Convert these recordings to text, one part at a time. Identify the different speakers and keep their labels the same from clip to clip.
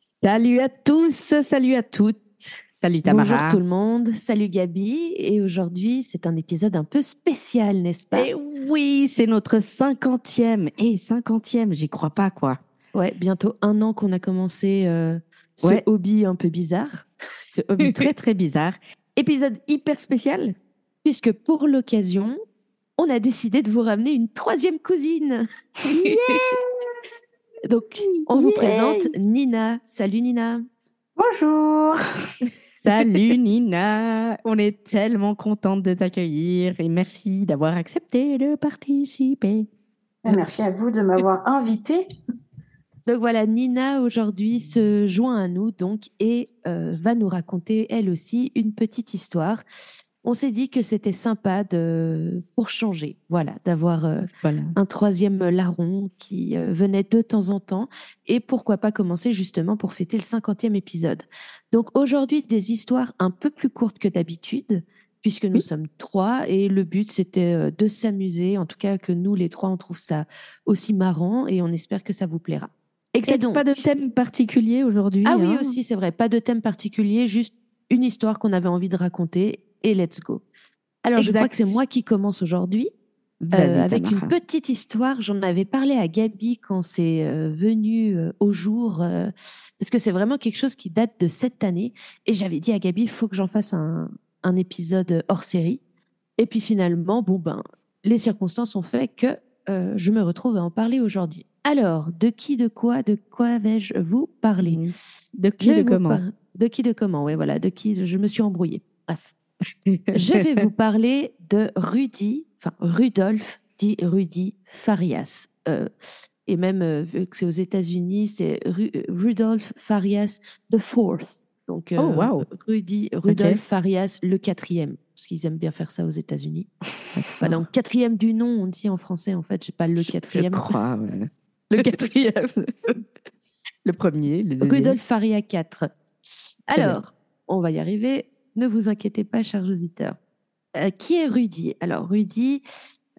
Speaker 1: Salut à tous, salut à toutes. Salut Tamara.
Speaker 2: Bonjour tout le monde, salut Gabi. Et aujourd'hui, c'est un épisode un peu spécial, n'est-ce pas?
Speaker 1: Et oui, c'est notre cinquantième. Et cinquantième, j'y crois pas, quoi.
Speaker 2: Ouais, bientôt un an qu'on a commencé euh, ce
Speaker 1: Ouais.
Speaker 2: hobby un peu bizarre.
Speaker 1: Ce hobby très, très bizarre. Épisode hyper spécial.
Speaker 2: Puisque pour l'occasion, on a décidé de vous ramener une troisième cousine. Donc, on vous présente Nina. Salut Nina.
Speaker 3: Bonjour.
Speaker 1: Salut Nina. On est tellement contente de t'accueillir et merci d'avoir accepté de participer.
Speaker 3: Merci à vous de m'avoir invité.
Speaker 2: Donc voilà, Nina aujourd'hui se joint à nous donc et euh, va nous raconter elle aussi une petite histoire. On s'est dit que c'était sympa de pour changer, voilà, d'avoir euh,
Speaker 1: Voilà.
Speaker 2: un troisième larron qui euh, venait de temps en temps et pourquoi pas commencer justement pour fêter le 50e épisode. Donc aujourd'hui des histoires un peu plus courtes que d'habitude puisque nous
Speaker 1: Oui.
Speaker 2: sommes trois et le but c'était euh, de s'amuser, en tout cas que nous les trois on trouve ça aussi marrant et on espère que ça vous plaira.
Speaker 1: Exact,
Speaker 2: donc-
Speaker 1: pas de thème particulier aujourd'hui.
Speaker 2: Ah oui
Speaker 1: hein.
Speaker 2: aussi c'est vrai, pas de thème particulier, juste une histoire qu'on avait envie de raconter et let's go. Alors je crois que c'est moi qui commence aujourd'hui. Euh, avec
Speaker 1: Tamara.
Speaker 2: une petite histoire. J'en avais parlé à Gabi quand c'est euh, venu euh, au jour, parce que c'est vraiment quelque chose qui date de cette année. Et j'avais dit à Gabi, il faut que j'en fasse un, un épisode hors série. Et puis finalement, bon ben, les circonstances ont fait que je me retrouve à en parler aujourd'hui. Alors, de qui, de quoi, de quoi vais-je vous parler?
Speaker 1: De qui,
Speaker 2: Je
Speaker 1: de comment?
Speaker 2: par- De qui, de comment, oui, voilà, de qui je me suis embrouillée. Bref. Je vais vous parler de Rudy, enfin Rudolf, dit Rudy Farias. Euh, et même, euh, vu que c'est aux États-Unis, c'est Ru- Rudolf Farias the Fourth. Donc, euh,
Speaker 1: Oh, wow.
Speaker 2: Rudy, Rudolf. Farias le quatrième, parce qu'ils aiment bien faire ça aux États-Unis. Donc quatrième du nom, on dit en français, en fait, j'ai pas le
Speaker 1: Je-
Speaker 2: quatrième.
Speaker 1: Je crois, ouais. Le quatrième. le premier, le deuxième.
Speaker 2: Rudolf Faria 4.
Speaker 1: Très
Speaker 2: Alors, on va y arriver. Ne vous inquiétez pas, chers auditeurs. Euh, qui est Rudy? Alors, Rudy,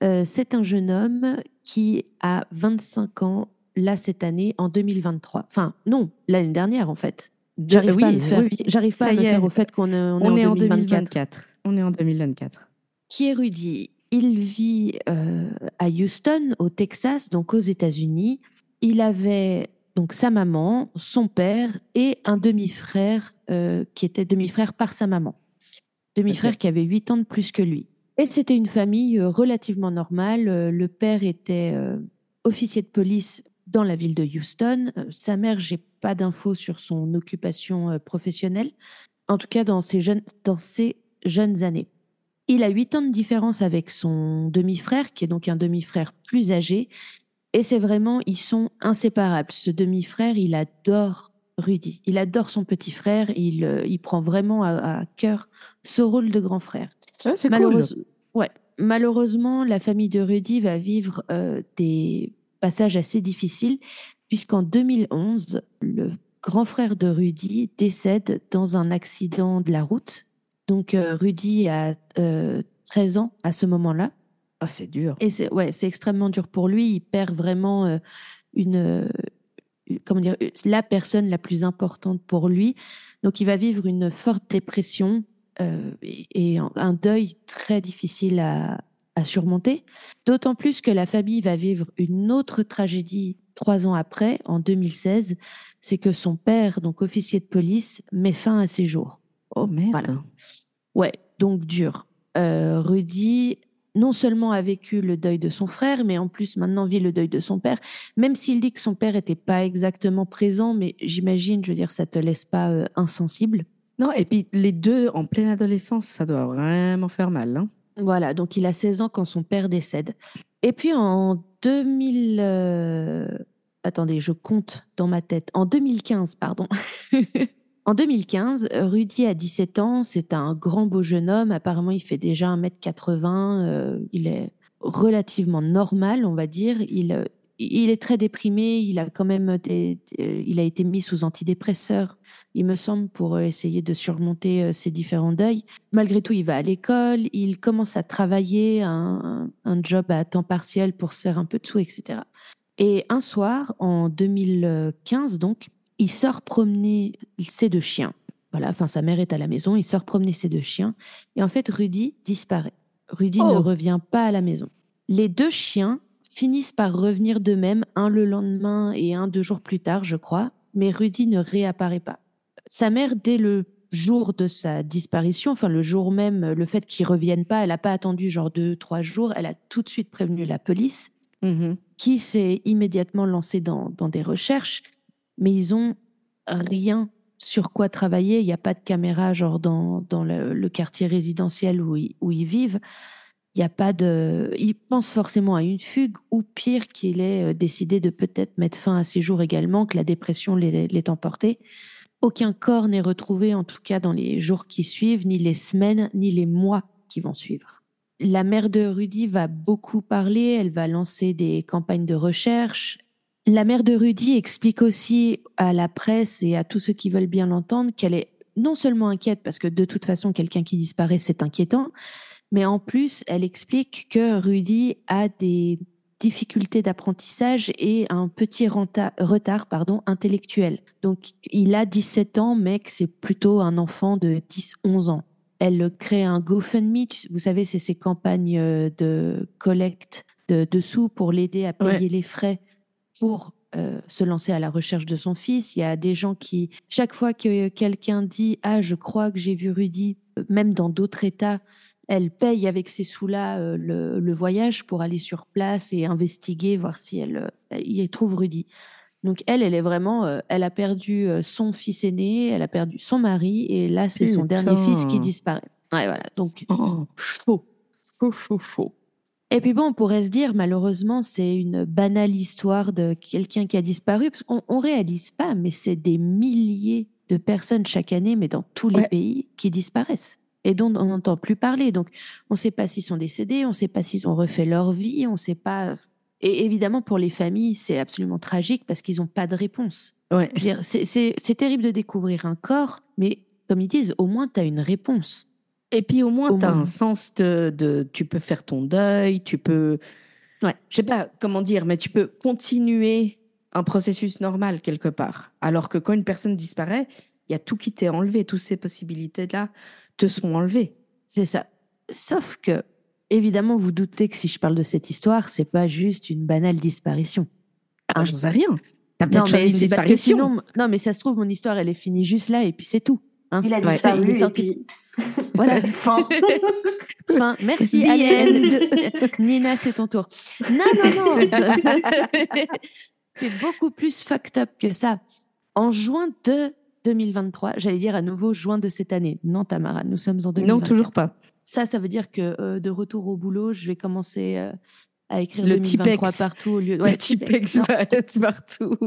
Speaker 2: euh, c'est un jeune homme qui a 25 ans, là, cette année, en 2023. Enfin, non, l'année dernière, en fait. J'arrive
Speaker 1: oui,
Speaker 2: pas à me faire,
Speaker 1: oui,
Speaker 2: j'arrive pas à me faire au fait qu'on est, on
Speaker 1: On
Speaker 2: est
Speaker 1: est
Speaker 2: en
Speaker 1: en
Speaker 2: 2024.
Speaker 1: 2024. On est en 2024.
Speaker 2: Qui est Rudy? Il vit euh, à Houston, au Texas, donc aux États-Unis. Il avait donc sa maman, son père et un demi-frère euh, qui était demi-frère par sa maman. Demi-frère qui avait 8 ans de plus que lui. Et c'était une famille euh, relativement normale. Euh, Le père était euh, officier de police dans la ville de Houston. Sa mère, j'ai pas d'infos sur son occupation professionnelle. En tout cas, dans ses jeunes, dans ses jeunes années. Il a 8 ans de différence avec son demi-frère, qui est donc un demi-frère plus âgé. Et c'est vraiment, ils sont inséparables. Ce demi-frère, il adore Rudy. Il adore son petit frère. Il, euh, il prend vraiment à, à cœur ce rôle de grand frère.
Speaker 1: Ah, c'est
Speaker 2: Malheureuse- ouais. Malheureusement, la famille de Rudy va vivre euh, des passages assez difficiles, puisqu'en 2011, le grand frère de Rudy décède dans un accident de la route. Donc, euh, Rudy a euh, 13 ans à ce moment-là.
Speaker 1: Ah, c'est dur.
Speaker 2: Et c'est ouais, c'est extrêmement dur pour lui. Il perd vraiment euh, une, euh, comment dire, la personne la plus importante pour lui. Donc, il va vivre une forte dépression euh, et, et un, un deuil très difficile à, à surmonter. D'autant plus que la famille va vivre une autre tragédie trois ans après, en 2016. C'est que son père, donc officier de police, met fin à ses jours.
Speaker 1: Oh merde.
Speaker 2: Voilà. Ouais, donc dur. Euh, Rudy, non seulement a vécu le deuil de son frère, mais en plus maintenant vit le deuil de son père. Même s'il dit que son père n'était pas exactement présent, mais j'imagine, je veux dire, ça te laisse pas euh, insensible.
Speaker 1: Non, et puis les deux en pleine adolescence, ça doit vraiment faire mal. Hein.
Speaker 2: Voilà, donc il a 16 ans quand son père décède. Et puis en 2000, euh, attendez, je compte dans ma tête. En 2015, pardon. en 2015, Rudy a 17 ans. C'est un grand beau jeune homme. Apparemment, il fait déjà 1m80. euh, il est relativement normal, on va dire. Il, euh, est très déprimé. Il a quand même des- il a été mis sous antidépresseurs, il me semble, pour euh, essayer de surmonter euh, ses différents deuils. Malgré tout, il va à l'école. Il commence à travailler un, un job à temps partiel pour se faire un peu de sous, etc. Et un soir, en 2015, donc, il sort promener ses deux chiens. Voilà, enfin, sa mère est à la maison, il sort promener ses deux chiens. Et en fait, Rudy disparaît. Rudy ne
Speaker 1: Oh.
Speaker 2: revient pas à la maison. Les deux chiens finissent par revenir d'eux-mêmes, un le lendemain et un deux jours plus tard, je crois, mais Rudy ne réapparaît pas. Sa mère, dès le jour de sa disparition, enfin le jour même, le fait qu'il revienne pas, elle n'a pas attendu genre deux, trois jours, elle a tout de suite prévenu la police
Speaker 1: Mhm.
Speaker 2: qui s'est immédiatement lancé dans, dans des recherches, mais ils ont rien sur quoi travailler. Il n'y a pas de caméra genre dans, dans le, quartier résidentiel où ils, vivent. Il n'y a pas de. Ils pensent forcément à une fugue ou pire qu'il ait euh, décidé de peut-être mettre fin à ses jours également, que la dépression l'ait emporté. Aucun corps n'est retrouvé, en tout cas dans les jours qui suivent, ni les semaines, ni les mois qui vont suivre. La mère de Rudy va beaucoup parler, elle va lancer des campagnes de recherche. La mère de Rudy explique aussi à la presse et à tous ceux qui veulent bien l'entendre qu'elle est non seulement inquiète, parce que de toute façon, quelqu'un qui disparaît, c'est inquiétant, mais en plus, elle explique que Rudy a des difficultés d'apprentissage et un petit renta- retard pardon, intellectuel. Donc, il a 17 ans, mais que c'est plutôt un enfant de 10-11 ans. Elle crée un GoFundMe, vous savez, c'est ces campagnes euh, de collecte de, de sous pour l'aider à payer
Speaker 1: Ouais.
Speaker 2: les frais pour euh, se lancer à la recherche de son fils. Il y a des gens qui, chaque fois que quelqu'un dit Ah, je crois que j'ai vu Rudy, euh, même dans d'autres États, elle paye avec ces sous-là euh, le, le voyage pour aller sur place et investiguer, voir si elle, euh, y trouve Rudy. Donc elle, elle est vraiment, elle a perdu son fils aîné, elle a perdu son mari, et là c'est son dernier fils qui disparaît. Ouais, voilà. Donc
Speaker 1: Oh, chaud. Chaud, chaud, chaud.
Speaker 2: Et puis bon, on pourrait se dire, malheureusement, c'est une banale histoire de quelqu'un qui a disparu, parce qu'on on réalise pas, mais c'est des milliers de personnes chaque année, mais dans tous les
Speaker 1: Ouais.
Speaker 2: pays, qui disparaissent et dont on n'entend plus parler. Donc, on ne sait pas s'ils sont décédés, on ne sait pas s'ils ont refait leur vie, on ne sait pas. Et évidemment, pour les familles, c'est absolument tragique parce qu'ils n'ont pas de réponse.
Speaker 1: Ouais.
Speaker 2: C'est terrible de découvrir un corps, mais comme ils disent, au moins, tu as une réponse.
Speaker 1: Et puis au moins, tu as
Speaker 2: moins.
Speaker 1: un sens de, de- Tu peux faire ton deuil, tu peux.
Speaker 2: Ouais.
Speaker 1: Je sais pas comment dire, mais tu peux continuer un processus normal quelque part. Alors que quand une personne disparaît, il y a tout qui t'est enlevé, toutes ces possibilités-là te sont enlevées.
Speaker 2: C'est ça. Sauf que, évidemment, vous doutez que si je parle de cette histoire, c'est pas juste une banale disparition.
Speaker 1: Ah, j'en sais rien. T'as
Speaker 2: Non, mais
Speaker 1: une
Speaker 2: c'est parce que
Speaker 1: disparition.
Speaker 2: sinon, non, mais ça se trouve, mon histoire, elle est finie juste là et puis c'est tout. hein.
Speaker 3: Il a
Speaker 2: Ouais.
Speaker 3: disparu
Speaker 2: Il est
Speaker 3: et
Speaker 2: sorti.
Speaker 3: puis
Speaker 2: Voilà.
Speaker 3: fin.
Speaker 2: Fin. Merci,
Speaker 1: The
Speaker 2: Alien. Nina, c'est ton tour. Non, non, non. c'est beaucoup plus fucked up que ça. En juin de 2023, j'allais dire à nouveau juin de cette année. Non, Tamara, nous sommes en 2023.
Speaker 1: Non, toujours pas.
Speaker 2: Ça, ça veut dire que euh, de retour au boulot, je vais commencer euh, à écrire
Speaker 1: Le
Speaker 2: 2023
Speaker 1: Tipex.
Speaker 2: partout au lieu
Speaker 1: Le
Speaker 2: Ouais,
Speaker 1: Tipex
Speaker 2: non.
Speaker 1: va être partout.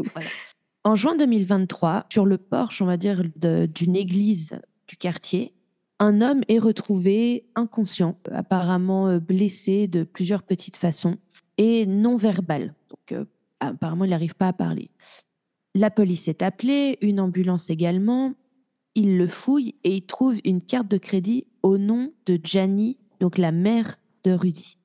Speaker 2: En juin 2023, sur le porche, on va dire, d'une église du quartier, un homme est retrouvé inconscient, apparemment euh, blessé de plusieurs petites façons et non verbal. Donc, euh, apparemment, il n'arrive pas à parler. La police est appelée, une ambulance également. Il le fouille et il trouve une carte de crédit au nom de Gianni, donc la mère de Rudy.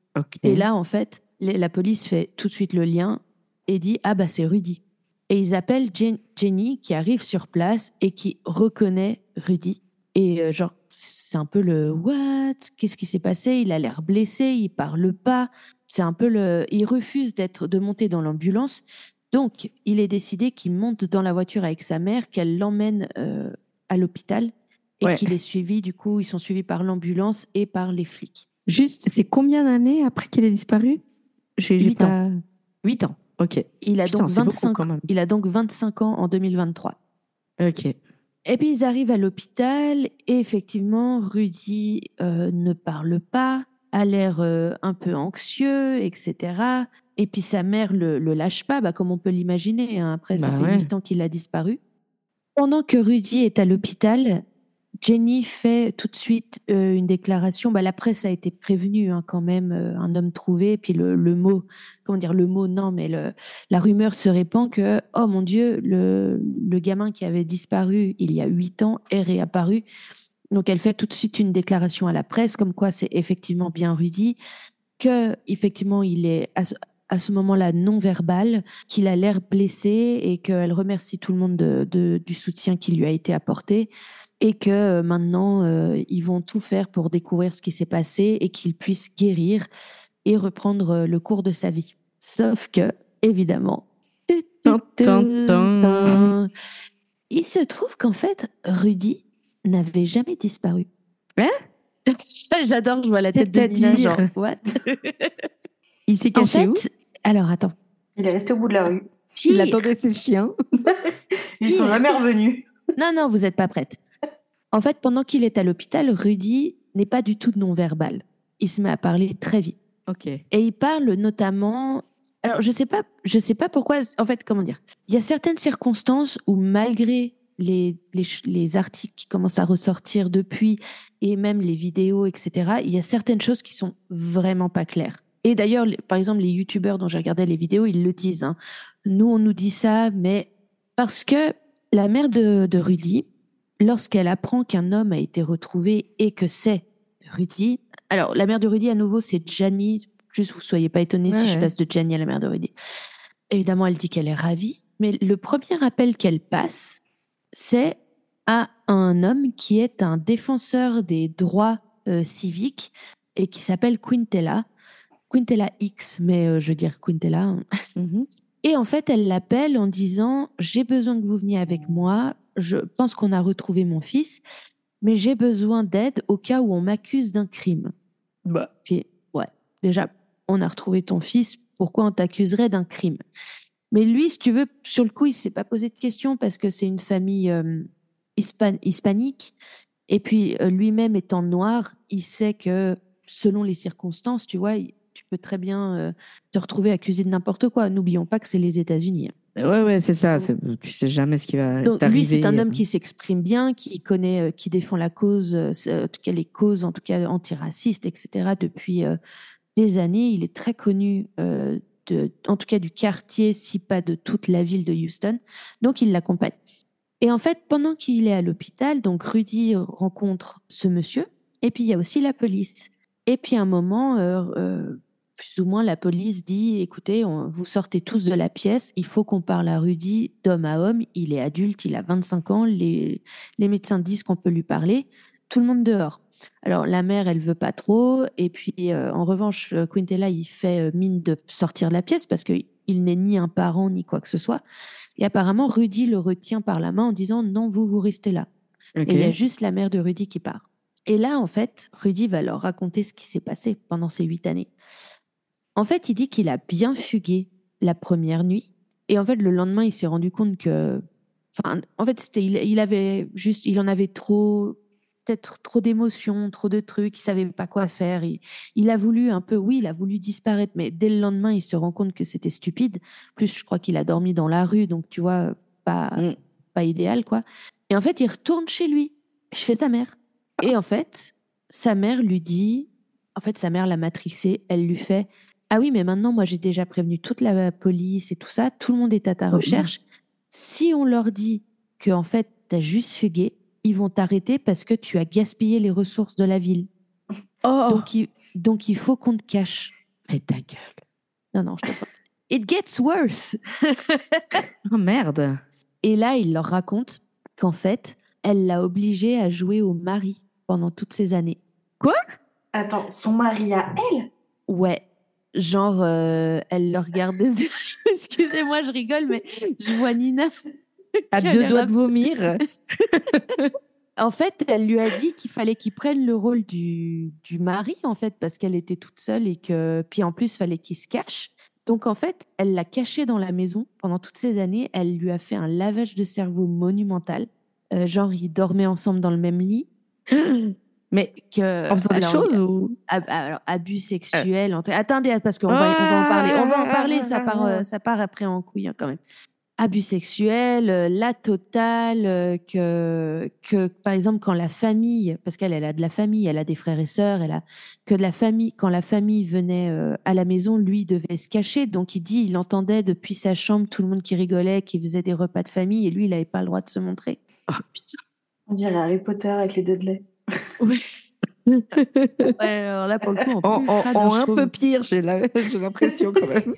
Speaker 2: Et là, en fait, la police fait tout de suite le lien et dit Ah, bah, c'est Rudy. Et ils appellent Jen- Jenny qui arrive sur place et qui reconnaît Rudy. Et euh, genre, c'est un peu le What Qu'est-ce qui s'est passé? Il a l'air blessé, il parle pas. C'est un peu le. Il refuse d'être de monter dans l'ambulance. Donc, il est décidé qu'il monte dans la voiture avec sa mère, qu'elle l'emmène euh, à l'hôpital et
Speaker 1: Ouais.
Speaker 2: qu'il est suivi. Du coup, ils sont suivis par l'ambulance et par les flics.
Speaker 1: Juste, c'est combien d'années après qu'il ait disparu? J'ai j'ai
Speaker 2: Huit ans.
Speaker 1: pas... 8 ans, ok.
Speaker 2: Il a
Speaker 1: Putain,
Speaker 2: donc
Speaker 1: c'est beaucoup
Speaker 2: 25
Speaker 1: quand même.
Speaker 2: Il a donc 25 ans en 2023.
Speaker 1: Ok.
Speaker 2: Et puis ils arrivent à l'hôpital et effectivement, Rudy euh, ne parle pas, a l'air euh, un peu anxieux, etc. Et puis sa mère le, le lâche pas, bah, comme on peut l'imaginer. hein. Après, ça
Speaker 1: Bah
Speaker 2: fait
Speaker 1: ouais.
Speaker 2: huit ans qu'il a disparu. Pendant que Rudy est à l'hôpital, Jenny fait tout de suite euh, une déclaration. Bah, la presse a été prévenue hein, quand même, euh, un homme trouvé. Puis le, mot, comment dire, le mot non, mais la rumeur se répand que, oh mon Dieu, le, le gamin qui avait disparu il y a huit ans est réapparu. Donc elle fait tout de suite une déclaration à la presse, comme quoi c'est effectivement bien Rudy, que effectivement il est à ce, moment-là non verbal, qu'il a l'air blessé et qu'elle remercie tout le monde de- de- du soutien qui lui a été apporté et que euh, maintenant euh, ils vont tout faire pour découvrir ce qui s'est passé et qu'il puisse guérir et reprendre euh, le cours de sa vie. Sauf que, évidemment, il se trouve qu'en fait, Rudy n'avait jamais disparu.
Speaker 1: Hein?
Speaker 2: J'adore, je vois la tête de Nina, genre, what?
Speaker 1: Il s'est
Speaker 2: En
Speaker 1: caché où?
Speaker 2: Alors attends.
Speaker 3: Il est resté au bout de la rue.
Speaker 1: Il attendait ses chiens.
Speaker 3: Ils sont jamais revenus.
Speaker 2: Non, non, vous n'êtes pas prête. En fait, pendant qu'il est à l'hôpital, Rudy n'est pas du tout non-verbal. Il se met à parler très vite.
Speaker 1: Ok.
Speaker 2: Et il parle notamment. Alors, je sais pas, je sais pas pourquoi. En fait, comment dire Il y a certaines circonstances où, malgré les, les, les articles qui commencent à ressortir depuis et même les vidéos, etc., il y a certaines choses qui sont vraiment pas claires. Et d'ailleurs, par exemple, les youtubeurs dont j'ai regardé les vidéos, ils le disent. hein. Nous, on nous dit ça, mais parce que la mère de, de Rudy, lorsqu'elle apprend qu'un homme a été retrouvé et que c'est Rudy, alors la mère de Rudy à nouveau, c'est Gianni. Juste, vous soyez pas étonnés si
Speaker 1: Ouais,
Speaker 2: je passe de Gianni à la mère de Rudy. Évidemment, elle dit qu'elle est ravie, mais le premier appel qu'elle passe, c'est à un homme qui est un défenseur des droits euh, civiques et qui s'appelle Quintella. Quintella X, mais euh, je veux dire Quintella. hein.
Speaker 1: Mhm.
Speaker 2: Et en fait, elle l'appelle en disant J'ai besoin que vous veniez avec moi. Je pense qu'on a retrouvé mon fils, mais j'ai besoin d'aide au cas où on m'accuse d'un crime.
Speaker 1: Bah.
Speaker 2: Puis, ouais, déjà, on a retrouvé ton fils. Pourquoi on t'accuserait d'un crime? Mais lui, si tu veux, sur le coup, il s'est pas posé de questions parce que c'est une famille euh, hispan- hispanique. Et puis, euh, lui-même étant noir, il sait que selon les circonstances, tu vois, il- tu peux très bien euh, te retrouver accusé de n'importe quoi. N'oublions pas que c'est les États-Unis. hein.
Speaker 1: Ouais, ouais, c'est ça. Tu sais jamais ce qui va
Speaker 2: Donc lui, c'est un homme qui s'exprime bien, qui connaît, euh, qui défend la cause, euh, en tout cas les causes, en tout cas antiracistes, etc. Depuis euh, des années, il est très connu, euh, de, en tout cas du quartier, si pas de toute la ville de Houston. Donc il l'accompagne. Et en fait, pendant qu'il est à l'hôpital, donc Rudy rencontre ce monsieur, et puis il y a aussi la police. Et puis à un moment, euh, euh, plus ou moins, la police dit écoutez, on- vous sortez tous de la pièce, il faut qu'on parle à Rudy d'homme à homme. Il est adulte, il a 25 ans, les, les médecins disent qu'on peut lui parler. Tout le monde dehors. Alors la mère, elle veut pas trop, et puis euh, en revanche, euh, Quintella, il fait euh, mine de sortir de la pièce parce que il n'est ni un parent ni quoi que ce soit. Et apparemment, Rudy le retient par la main en disant non, vous vous restez là. Et il y a juste la mère de Rudy qui part. Et là, en fait, Rudy va leur raconter ce qui s'est passé pendant ces huit années. En fait, il dit qu'il a bien fugué la première nuit. Et en fait, le lendemain, il s'est rendu compte que. Enfin, en fait, c'était, il, il avait juste. Il en avait trop. Peut-être trop d'émotions, trop de trucs. Il savait pas quoi faire. Il, il a voulu un peu. Oui, il a voulu disparaître. Mais dès le lendemain, il se rend compte que c'était stupide. Plus, je crois qu'il a dormi dans la rue. Donc, tu vois, pas,
Speaker 1: Mm.
Speaker 2: pas idéal, quoi. Et en fait, il retourne chez lui, chez sa mère. Et en fait, sa mère lui dit, en fait, sa mère l'a matrixé, elle lui fait, ah oui, mais maintenant, moi, j'ai déjà prévenu toute la police et tout ça, tout le monde est à ta
Speaker 1: Oh,
Speaker 2: recherche. Si on leur dit que, en fait, t'as juste fugué, ils vont t'arrêter parce que tu as gaspillé les ressources de la ville.
Speaker 1: Oh,
Speaker 2: Donc, il, donc, il faut qu'on te cache.
Speaker 1: mais ta gueule.
Speaker 2: Non, non, je te. It gets worse.
Speaker 1: Oh merde.
Speaker 2: Et là, il leur raconte qu'en fait, elle l'a obligé à jouer au mari pendant toutes ces années.
Speaker 3: Attends, son mari à elle?
Speaker 2: Ouais. Genre, euh, elle le regarde. des- Excusez-moi, je rigole, mais je vois Nina.
Speaker 1: À deux doigts de vomir.
Speaker 2: En fait, elle lui a dit qu'il fallait qu'il prenne le rôle du, du mari, en fait, parce qu'elle était toute seule et que. Puis en plus, fallait qu'il se cache. Donc en fait, elle l'a caché dans la maison pendant toutes ces années. Elle lui a fait un lavage de cerveau monumental. Euh, genre, ils dormaient ensemble dans le même lit.
Speaker 1: Mais
Speaker 2: que
Speaker 1: en faisant des
Speaker 2: alors,
Speaker 1: choses ou?
Speaker 2: ab- alors, abus sexuels. entre- Attendez, parce qu'on va, on va en parler. On va en parler. Ça part, euh, ça part après en couille hein, quand même. Abus sexuels, euh, la totale, euh, que, que par exemple quand la famille, parce qu'elle elle a de la famille, elle a des frères et sœurs, elle a que de la famille. Quand la famille venait euh, à la maison, lui devait se cacher. Donc il dit, il entendait depuis sa chambre tout le monde qui rigolait, qui faisait des repas de famille, et lui il n'avait pas le droit de se montrer.
Speaker 1: Ah putain.
Speaker 3: On dirait Harry Potter avec les Dudley.
Speaker 2: Alors là pour le coup, en,
Speaker 1: un
Speaker 2: trouve.
Speaker 1: peu pire, j'ai l'impression quand même.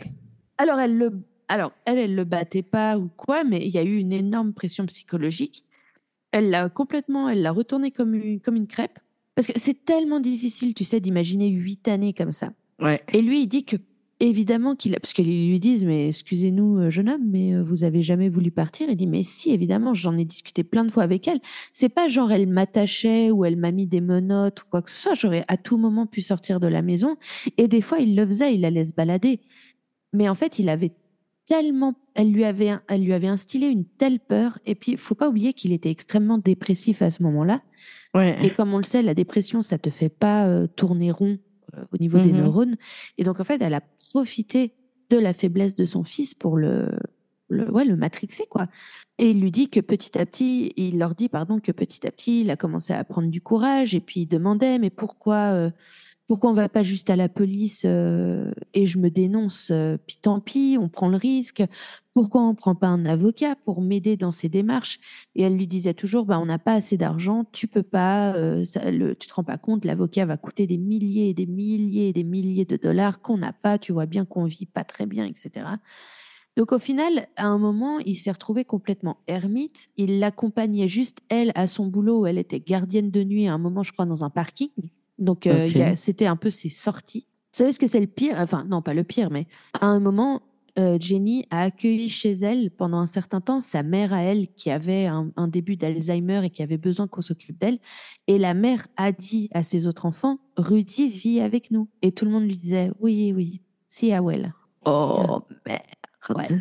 Speaker 2: Alors, elle le, alors, elle, elle le battait pas ou quoi, mais il y a eu une énorme pression psychologique. Elle l'a complètement, elle l'a retourné comme une, comme une crêpe. Parce que c'est tellement difficile, tu sais, d'imaginer huit années comme ça.
Speaker 1: Ouais.
Speaker 2: Et lui, il dit que, évidemment, qu'il a, parce qu'ils lui disent, mais excusez-nous, euh, jeune homme, mais euh, vous avez jamais voulu partir. Il dit, mais si, évidemment, j'en ai discuté plein de fois avec elle. C'est pas genre, elle m'attachait ou elle m'a mis des menottes ou quoi que ce soit. J'aurais à tout moment pu sortir de la maison. Et des fois, il le faisait, il la laisse balader. Mais en fait, il avait tellement, elle lui avait, elle lui avait instillé une telle peur. Et puis, faut pas oublier qu'il était extrêmement dépressif à ce moment-là.
Speaker 1: Ouais.
Speaker 2: Et comme on le sait, la dépression, ça te fait pas euh, tourner rond au niveau des
Speaker 1: Mhm.
Speaker 2: neurones. Et donc, en fait, elle a profité de la faiblesse de son fils pour le, le, ouais, le matrixer, quoi. Et il lui dit que petit à petit, il leur dit, pardon, que petit à petit, il a commencé à prendre du courage et puis il demandait, mais pourquoi, euh, pourquoi on va pas juste à la police euh, et je me dénonce, euh, puis tant pis, on prend le risque. Pourquoi on prend pas un avocat pour m'aider dans ces démarches? Et elle lui disait toujours, bah, on n'a pas assez d'argent, tu peux pas, euh, ça, le, tu te rends pas compte, l'avocat va coûter des milliers et des milliers et des milliers de dollars qu'on n'a pas, tu vois bien qu'on vit pas très bien, etc. Donc au final, à un moment, il s'est retrouvé complètement ermite. Il l'accompagnait juste, elle, à son boulot où elle était gardienne de nuit, à un moment, je crois, dans un parking. Donc euh, c'était un peu ses sorties. Vous savez ce que c'est le pire? Enfin, non, pas le pire, mais à un moment, euh, Jenny a accueilli chez elle pendant un certain temps sa mère à elle qui avait un, un début d'Alzheimer et qui avait besoin qu'on s'occupe d'elle. Et la mère a dit à ses autres enfants, Rudy vit avec nous. Et tout le monde lui disait, oui, oui, si, ah well.
Speaker 1: Oh merde.
Speaker 2: Ouais.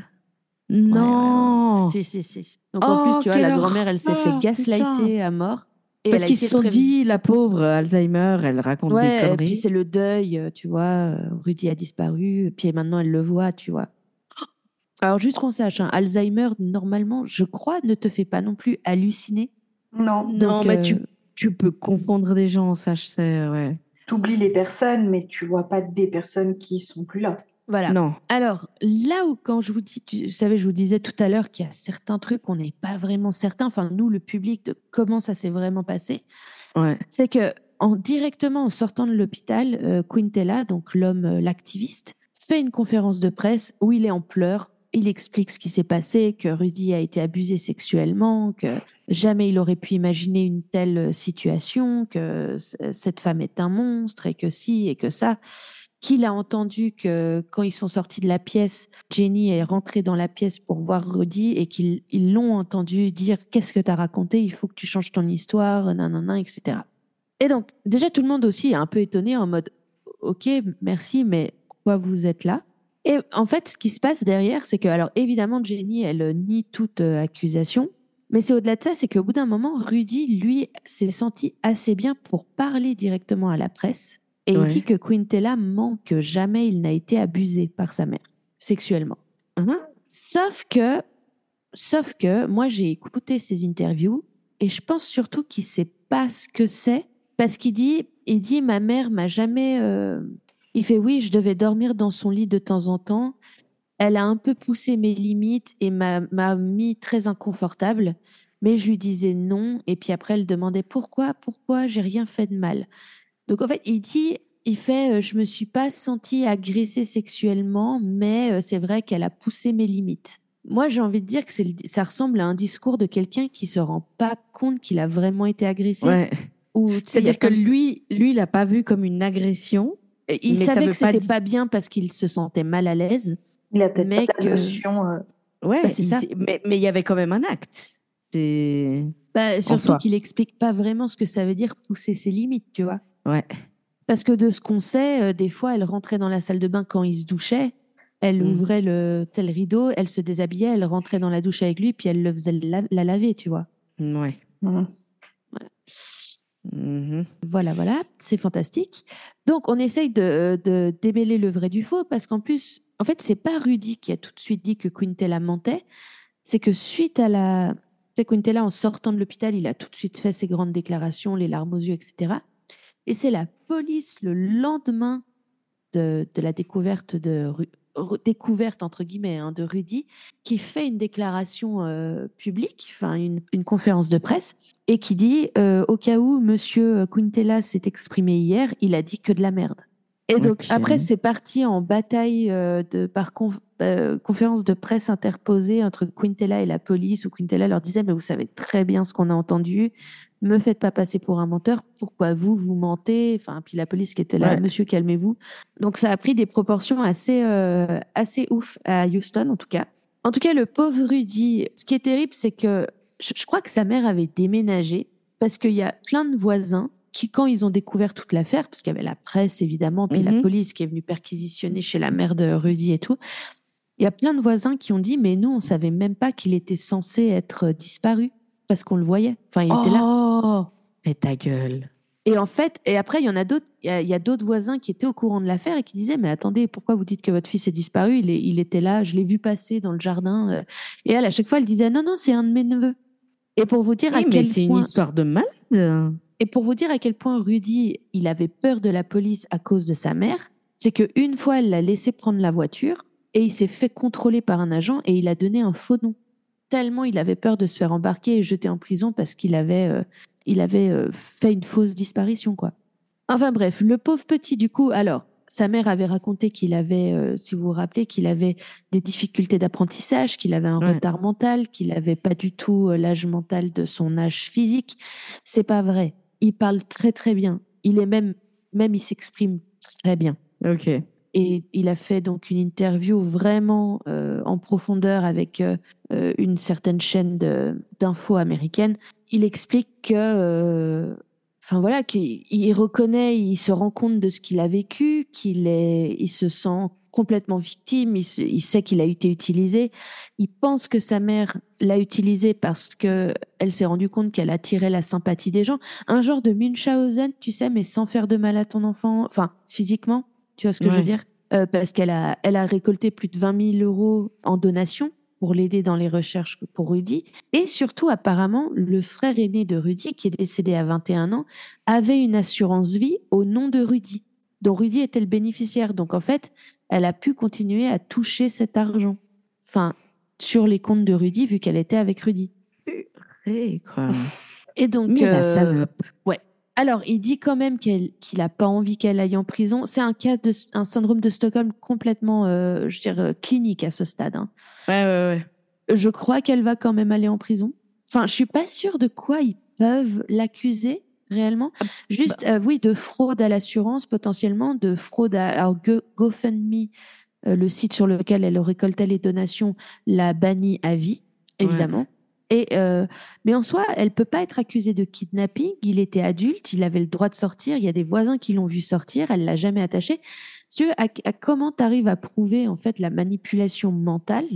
Speaker 1: Non.
Speaker 2: Si, si, si. Donc en
Speaker 1: Oh,
Speaker 2: plus, tu vois, la grand-mère, elle s'est fait gaslighter à mort. Et
Speaker 1: Parce qu'ils se sont dit, la pauvre Alzheimer, elle raconte
Speaker 2: Ouais,
Speaker 1: des
Speaker 2: et puis
Speaker 1: conneries.
Speaker 2: c'est le deuil, euh, tu vois. euh, Rudy a disparu, et puis maintenant elle le voit, tu vois. Alors, juste qu'on sache, hein, Alzheimer, normalement, je crois, ne te fait pas non plus halluciner.
Speaker 3: Non,
Speaker 1: Non, mais
Speaker 2: euh,
Speaker 1: tu, tu peux confondre des gens, ça je sais, ouais.
Speaker 3: t'oublies les personnes, mais tu vois pas des personnes qui sont plus là.
Speaker 2: Voilà.
Speaker 1: Non.
Speaker 2: Alors, là où, quand je vous dis, tu savais, je vous disais tout à l'heure qu'il y a certains trucs, on n'est pas vraiment certain, enfin, nous, le public, de comment ça s'est vraiment passé,
Speaker 1: Ouais.
Speaker 2: c'est que en, directement en sortant de l'hôpital, euh, Quintella, donc l'homme, euh, l'activiste, fait une conférence de presse où il est en pleurs. Il explique ce qui s'est passé, que Rudy a été abusé sexuellement, que jamais il aurait pu imaginer une telle euh, situation, que cette femme est un monstre et que si et que ça. Qu'il a entendu que quand ils sont sortis de la pièce, Jenny est rentrée dans la pièce pour voir Rudy et qu'ils ils l'ont entendu dire Qu'est-ce que tu as raconté? Il faut que tu changes ton histoire, nanana, etc. Et donc, déjà, tout le monde aussi est un peu étonné en mode Ok, merci, mais pourquoi vous êtes là? Et en fait, ce qui se passe derrière, c'est que, alors évidemment, Jenny, elle euh, nie toute euh, accusation. Mais c'est au-delà de ça, c'est qu'au bout d'un moment, Rudy, lui, s'est senti assez bien pour parler directement à la presse. Et
Speaker 1: Ouais.
Speaker 2: il dit que Quintella ment que jamais il n'a été abusé par sa mère, sexuellement.
Speaker 1: Mhm.
Speaker 2: Sauf que, sauf que, moi, j'ai écouté ses interviews et je pense surtout qu'il sait pas ce que c'est parce qu'il dit, il dit, ma mère m'a jamais. euh, Il fait oui, je devais dormir dans son lit de temps en temps. Elle a un peu poussé mes limites et m'a m'a mis très inconfortable. Mais je lui disais non. Et puis après, elle demandait pourquoi, pourquoi, j'ai rien fait de mal. Donc en fait, il dit, il fait, euh, je me suis pas sentie agressée sexuellement, mais euh, c'est vrai qu'elle a poussé mes limites. Moi, j'ai envie de dire que ça ressemble à un discours de quelqu'un qui se rend pas compte qu'il a vraiment été agressé.
Speaker 1: Ouais. C'est-à-dire que lui, lui, il l'a pas vu comme une agression.
Speaker 2: il
Speaker 1: mais
Speaker 2: savait que
Speaker 1: pas
Speaker 2: c'était
Speaker 1: dire-
Speaker 2: pas bien parce qu'il se sentait mal à l'aise.
Speaker 3: Il a peut-être pas
Speaker 2: que-
Speaker 3: la notion. euh,
Speaker 1: Ouais,
Speaker 2: Bah, c'est ça.
Speaker 1: Mais mais il y avait quand même un acte.
Speaker 2: Bah, surtout qu'il explique pas vraiment ce que ça veut dire pousser ses limites, tu vois.
Speaker 1: Ouais.
Speaker 2: Parce que de ce qu'on sait, euh, des fois, elle rentrait dans la salle de bain quand il se douchait. Elle
Speaker 1: Mm.
Speaker 2: ouvrait le tel rideau, elle se déshabillait, elle rentrait dans la douche avec lui, puis elle le faisait la, la laver, tu vois.
Speaker 1: Ouais.
Speaker 3: mhm.
Speaker 1: Mhm.
Speaker 2: Voilà, voilà, c'est fantastique. Donc, on essaye de, de démêler le vrai du faux parce qu'en plus, en fait, c'est pas Rudy qui a tout de suite dit que Quintella mentait. C'est que suite à la. C'est Quintella, en sortant de l'hôpital, il a tout de suite fait ses grandes déclarations, les larmes aux yeux, etc. Et c'est la police, le lendemain de, de la découverte de, découverte entre guillemets hein, de Rudy qui fait une déclaration euh, publique, enfin une, une conférence de presse, et qui dit euh, au cas où Monsieur Quintella s'est exprimé hier, il a dit que de la merde. Et donc après c'est parti en bataille euh, de par conf- conférence de presse interposée entre Quintella et la police où Quintella leur disait mais vous savez très bien ce qu'on a entendu, me faites pas passer pour un menteur, pourquoi vous vous mentez, enfin puis la police qui était là,
Speaker 1: Ouais.
Speaker 2: Monsieur calmez-vous. Donc ça a pris des proportions assez, euh, assez ouf à Houston en tout cas. En tout cas, le pauvre Rudy, ce qui est terrible, c'est que je, je crois que sa mère avait déménagé parce qu'il y a plein de voisins qui, quand ils ont découvert toute l'affaire, parce qu'il y avait la presse évidemment, puis la
Speaker 1: Mhm.
Speaker 2: police qui est venue perquisitionner chez la mère de Rudy et tout, il y a plein de voisins qui ont dit, mais nous, on savait même pas qu'il était censé être disparu parce qu'on le voyait. Enfin, il était là.
Speaker 1: Oh Mais ta gueule.
Speaker 2: Et en fait, et après, il y en a d'autres, il y a, a d'autres voisins qui étaient au courant de l'affaire et qui disaient, mais attendez, pourquoi vous dites que votre fils est disparu? Il, est, il était là, je l'ai vu passer dans le jardin. euh. Et elle, à chaque fois, elle disait, non, non, c'est un de mes neveux. Et pour vous dire à
Speaker 1: Oui, mais
Speaker 2: quel
Speaker 1: c'est
Speaker 2: point,
Speaker 1: une histoire de malade.
Speaker 2: et pour vous dire à quel point Rudy, il avait peur de la police à cause de sa mère, c'est que une fois, elle l'a laissé prendre la voiture et il s'est fait contrôler par un agent et il a donné un faux nom. Tellement il avait peur de se faire embarquer et jeter en prison parce qu'il avait, euh, il avait euh, fait une fausse disparition, quoi. Enfin bref, le pauvre petit, du coup, alors, sa mère avait raconté qu'il avait, euh, si vous vous rappelez, qu'il avait des difficultés d'apprentissage, qu'il avait un
Speaker 1: Ouais.
Speaker 2: retard mental, qu'il n'avait pas du tout l'âge mental de son âge physique. C'est pas vrai. Il parle très très bien. Il est même, même il s'exprime très bien.
Speaker 1: Ok.
Speaker 2: Et il a fait donc une interview vraiment euh, en profondeur avec euh, euh, une certaine chaîne d'infos américaine. Il explique que, enfin voilà, qu'il il reconnaît, il se rend compte de ce qu'il a vécu, qu'il il se sent complètement victime, il, il sait qu'il a été utilisé. Il pense que sa mère l'a utilisé parce que elle s'est rendue compte qu'elle attirait la sympathie des gens. Un genre de Munchausen, tu sais, mais sans faire de mal à ton enfant, enfin physiquement. Tu vois ce que je veux
Speaker 1: Ouais.
Speaker 2: dire? Euh, Parce qu'elle a, elle a récolté plus de 20 000 euros en donation pour l'aider dans les recherches pour Rudy. Et surtout, apparemment, le frère aîné de Rudy, qui est décédé à 21 ans, avait une assurance vie au nom de Rudy, dont Rudy était le bénéficiaire. Donc, en fait, elle a pu continuer à toucher cet argent. Enfin, sur les comptes de Rudy, vu qu'elle était avec Rudy.
Speaker 1: Hey, quoi.
Speaker 2: Et donc,
Speaker 1: Mais la
Speaker 2: euh,
Speaker 1: salope.
Speaker 2: Alors, il dit quand même qu'il n'a pas envie qu'elle aille en prison. C'est un cas de un syndrome de Stockholm complètement, euh, je dirais, clinique à ce stade. hein.
Speaker 1: Ouais, ouais, ouais.
Speaker 2: Je crois qu'elle va quand même aller en prison. Enfin, je suis pas sûre de quoi ils peuvent l'accuser réellement. Juste, euh, oui, de fraude à l'assurance potentiellement, de fraude à alors, Go- GoFundMe, euh, le site sur lequel elle récoltait les donations, l'a banni à vie,
Speaker 1: Ouais.
Speaker 2: Et euh, mais en soi, elle peut pas être accusée de kidnapping. Il était adulte, il avait le droit de sortir. Il y a des voisins qui l'ont vu sortir. Elle l'a jamais attaché. Tu veux, à, à comment tu arrives à prouver en fait la manipulation mentale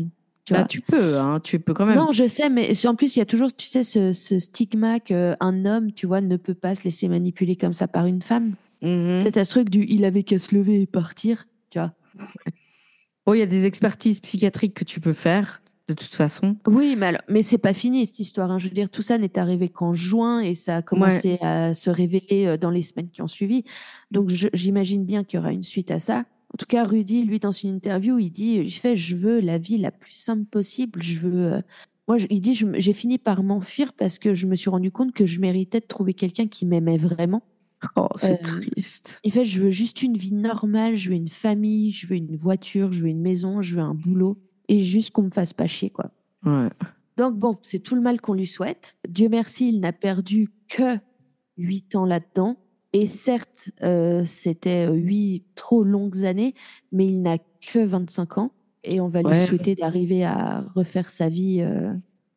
Speaker 2: tu
Speaker 1: Bah,
Speaker 2: vois?
Speaker 1: tu peux, hein, tu peux quand même.
Speaker 2: non, je sais, mais en plus, il y a toujours, tu sais, ce, ce stigma qu'un homme, tu vois, ne peut pas se laisser manipuler comme ça par une femme.
Speaker 1: Mhm.
Speaker 2: C'est à ce truc du il avait qu'à se lever et partir, tu vois?
Speaker 1: Oh, il y a des expertises psychiatriques que tu peux faire, de toute façon.
Speaker 2: Oui, mais, alors, mais c'est pas fini cette histoire. hein. Je veux dire, tout ça n'est arrivé qu'en juin et ça a commencé à se révéler euh, dans les semaines qui ont suivi. Donc j'imagine bien qu'il y aura une suite à ça. En tout cas, Rudy, lui, dans une interview, il dit, il fait, je veux la vie la plus simple possible. Je veux. euh, Moi, il dit, j'ai fini par m'enfuir parce que je me suis rendu compte que je méritais de trouver quelqu'un qui m'aimait vraiment.
Speaker 1: Oh, c'est
Speaker 2: Euh,
Speaker 1: triste.
Speaker 2: Il fait, je veux juste une vie normale, je veux une famille, je veux une voiture, je veux une maison, je veux un boulot et juste qu'on me fasse pas chier, quoi.
Speaker 1: Ouais.
Speaker 2: Donc bon, c'est tout le mal qu'on lui souhaite. Dieu merci, il n'a perdu que huit ans là-dedans. Et certes, euh, c'était huit trop longues années, mais il n'a que 25 ans. Et on va lui souhaiter d'arriver à refaire sa vie. euh.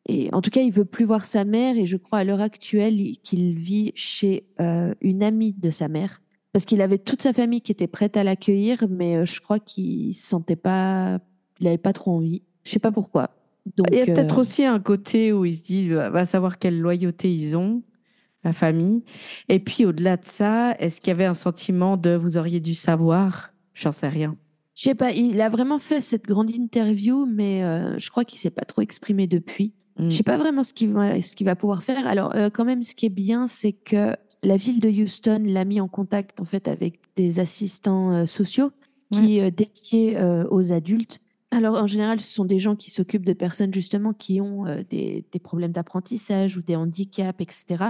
Speaker 2: Et en tout cas, il veut plus voir sa mère. Et je crois à l'heure actuelle il- qu'il vit chez euh, une amie de sa mère. Parce qu'il avait toute sa famille qui était prête à l'accueillir, mais euh, je crois qu'il sentait pas, il avait pas trop envie. Je sais pas pourquoi. Donc,
Speaker 1: Il y a peut-être
Speaker 2: euh,
Speaker 1: aussi un côté où ils se disent, bah, va savoir quelle loyauté ils ont. la famille. Et puis au-delà de ça, est-ce qu'il y avait un sentiment de vous auriez dû savoir? J'en sais rien.
Speaker 2: Je sais pas, il a vraiment fait cette grande interview, mais euh, je crois qu'il s'est pas trop exprimé depuis.
Speaker 1: Mm.
Speaker 2: Je sais pas vraiment ce qu'il va, ce qu'il va pouvoir faire. Alors, euh, quand même, ce qui est bien, c'est que la ville de Houston l'a mis en contact en fait avec des assistants sociaux qui euh, dédiés aux adultes. Alors, en général, ce sont des gens qui s'occupent de personnes justement qui ont euh, des, des problèmes d'apprentissage ou des handicaps, etc.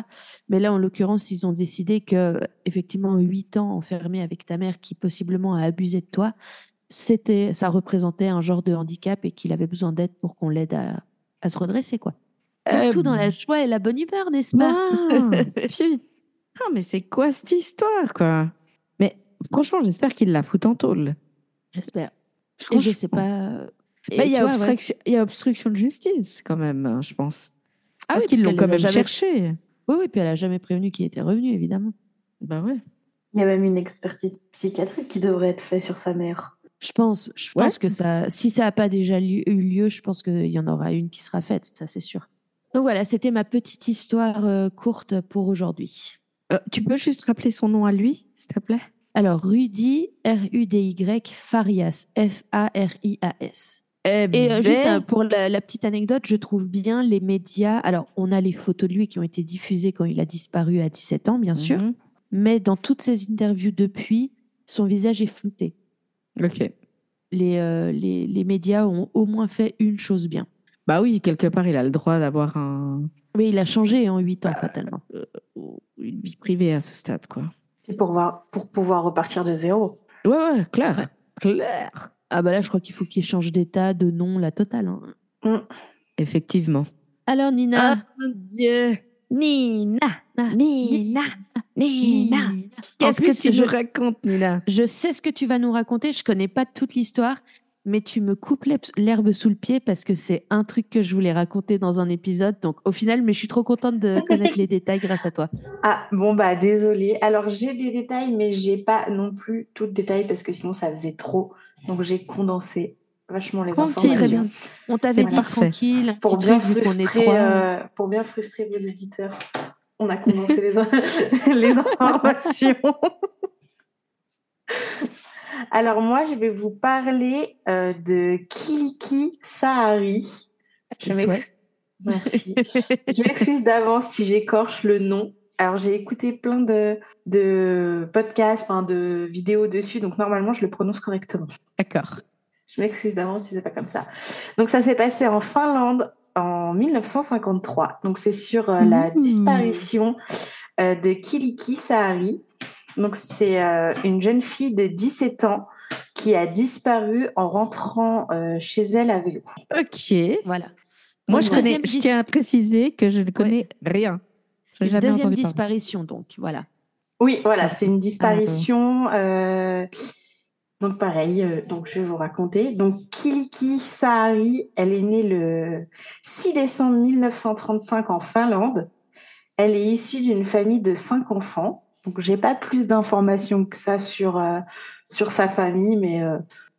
Speaker 2: Mais là, en l'occurrence, ils ont décidé que effectivement, huit ans enfermé avec ta mère qui possiblement a abusé de toi, c'était, ça représentait un genre de handicap et qu'il avait besoin d'aide pour qu'on l'aide à, à se redresser, quoi.
Speaker 1: Euh,
Speaker 2: tout dans la joie et la bonne humeur, n'est-ce pas?
Speaker 1: Ah, putain, mais c'est quoi cette histoire, quoi? Mais franchement, j'espère qu'il la fout en tôle.
Speaker 2: J'espère. Et je sais
Speaker 1: Franchement.
Speaker 2: pas.
Speaker 1: Bah,
Speaker 2: Et
Speaker 1: Il y, a
Speaker 2: ouais.
Speaker 1: obstruction- il y a obstruction de justice, quand même, hein, je pense.
Speaker 2: Ah
Speaker 1: Parce
Speaker 2: oui,
Speaker 1: qu'ils l'ont quand même
Speaker 2: jamais-
Speaker 1: cherché.
Speaker 2: Oui, oui, puis elle a jamais prévenu qu'il était revenu, évidemment.
Speaker 1: Bah ouais.
Speaker 3: Il y a même une expertise psychiatrique qui devrait être faite sur sa mère.
Speaker 2: Je pense, je
Speaker 1: Ouais.
Speaker 2: pense que ça, si ça n'a pas déjà lieu- eu lieu, je pense qu'il y en aura une qui sera faite, ça c'est sûr. Donc voilà, c'était ma petite histoire euh, courte pour aujourd'hui.
Speaker 1: Euh, tu peux juste rappeler son nom à lui, s'il te plaît?
Speaker 2: Alors, Rudy, R-U-D-Y, Farias, F-A-R-I-A-S.
Speaker 1: Eh
Speaker 2: Et euh, juste
Speaker 1: ben,
Speaker 2: euh, pour la, la petite anecdote, je trouve bien les médias. Alors, on a les photos de lui qui ont été diffusées quand il a disparu à 17 ans, bien sûr.
Speaker 1: mhm.
Speaker 2: Mais dans toutes ses interviews depuis, son visage est flouté.
Speaker 1: Ok.
Speaker 2: Les, euh, les, les médias ont au moins fait une chose bien.
Speaker 1: Bah oui, quelque part, il a le droit d'avoir un...
Speaker 2: Oui, il a changé en 8 ans, fatalement.
Speaker 1: une vie privée à ce stade, quoi.
Speaker 3: Pour, voir, pour pouvoir repartir de zéro.
Speaker 1: Ouais, ouais, clair. Clair.
Speaker 2: Ah bah là, je crois qu'il faut qu'il change d'état, de nom, la totale. hein.
Speaker 1: Effectivement.
Speaker 2: Alors, Nina?
Speaker 1: mon Dieu. Nina.
Speaker 2: Ah,
Speaker 1: Nina. Nina. Qu'est-ce que tu
Speaker 2: je-
Speaker 1: nous racontes, Nina?
Speaker 2: Je sais ce que tu vas nous raconter. Je connais pas toute l'histoire, mais tu me coupes l'herbe- sous le pied parce que c'est un truc que je voulais raconter dans un épisode. Donc, au final, mais je suis trop contente de connaître les détails grâce à toi.
Speaker 3: Ah, bon, bah, désolée. Alors, j'ai des détails, mais j'ai pas non plus tout le détail parce que sinon, ça faisait trop. Donc, j'ai condensé vachement les
Speaker 1: Continue.
Speaker 3: informations.
Speaker 2: Très bien. On t'avait dit
Speaker 1: parfait.
Speaker 2: tranquille,
Speaker 3: Pour bien,
Speaker 2: truc,
Speaker 3: frustrer, euh, pour bien frustrer vos auditeurs, on a condensé les, les informations. Alors, moi, je vais vous parler euh, de Kiliki Sahari. Je
Speaker 2: Tes
Speaker 3: m'ex-
Speaker 2: souhaits.
Speaker 3: Merci. je m'excuse d'avance si j'écorche le nom. Alors, j'ai écouté plein de, de podcasts, enfin, de vidéos dessus, donc normalement, je le prononce correctement.
Speaker 1: D'accord.
Speaker 3: Je m'excuse d'avance si c'est pas comme ça. Donc, ça s'est passé en Finlande en 1953. Donc, c'est sur euh, la
Speaker 1: Mmh.
Speaker 3: disparition euh, de Kiliki Sahari. Donc, c'est euh, une jeune fille de 17 ans qui a disparu en rentrant euh, chez elle à vélo.
Speaker 1: Ok.
Speaker 2: Voilà.
Speaker 1: Moi, je, connais, tiens à préciser que je ne connais rien.
Speaker 2: Une
Speaker 1: jamais
Speaker 2: deuxième
Speaker 1: parler.
Speaker 2: disparition, donc voilà.
Speaker 3: Oui, voilà,
Speaker 1: Ah.
Speaker 3: c'est une disparition. euh, donc pareil, euh, donc je vais vous raconter. Donc Kiliki Sahari, elle est née le 6 décembre 1935 en Finlande. Elle est issue d'une famille de cinq enfants. Donc j'ai pas plus d'informations que ça sur euh, sur sa famille, mais euh,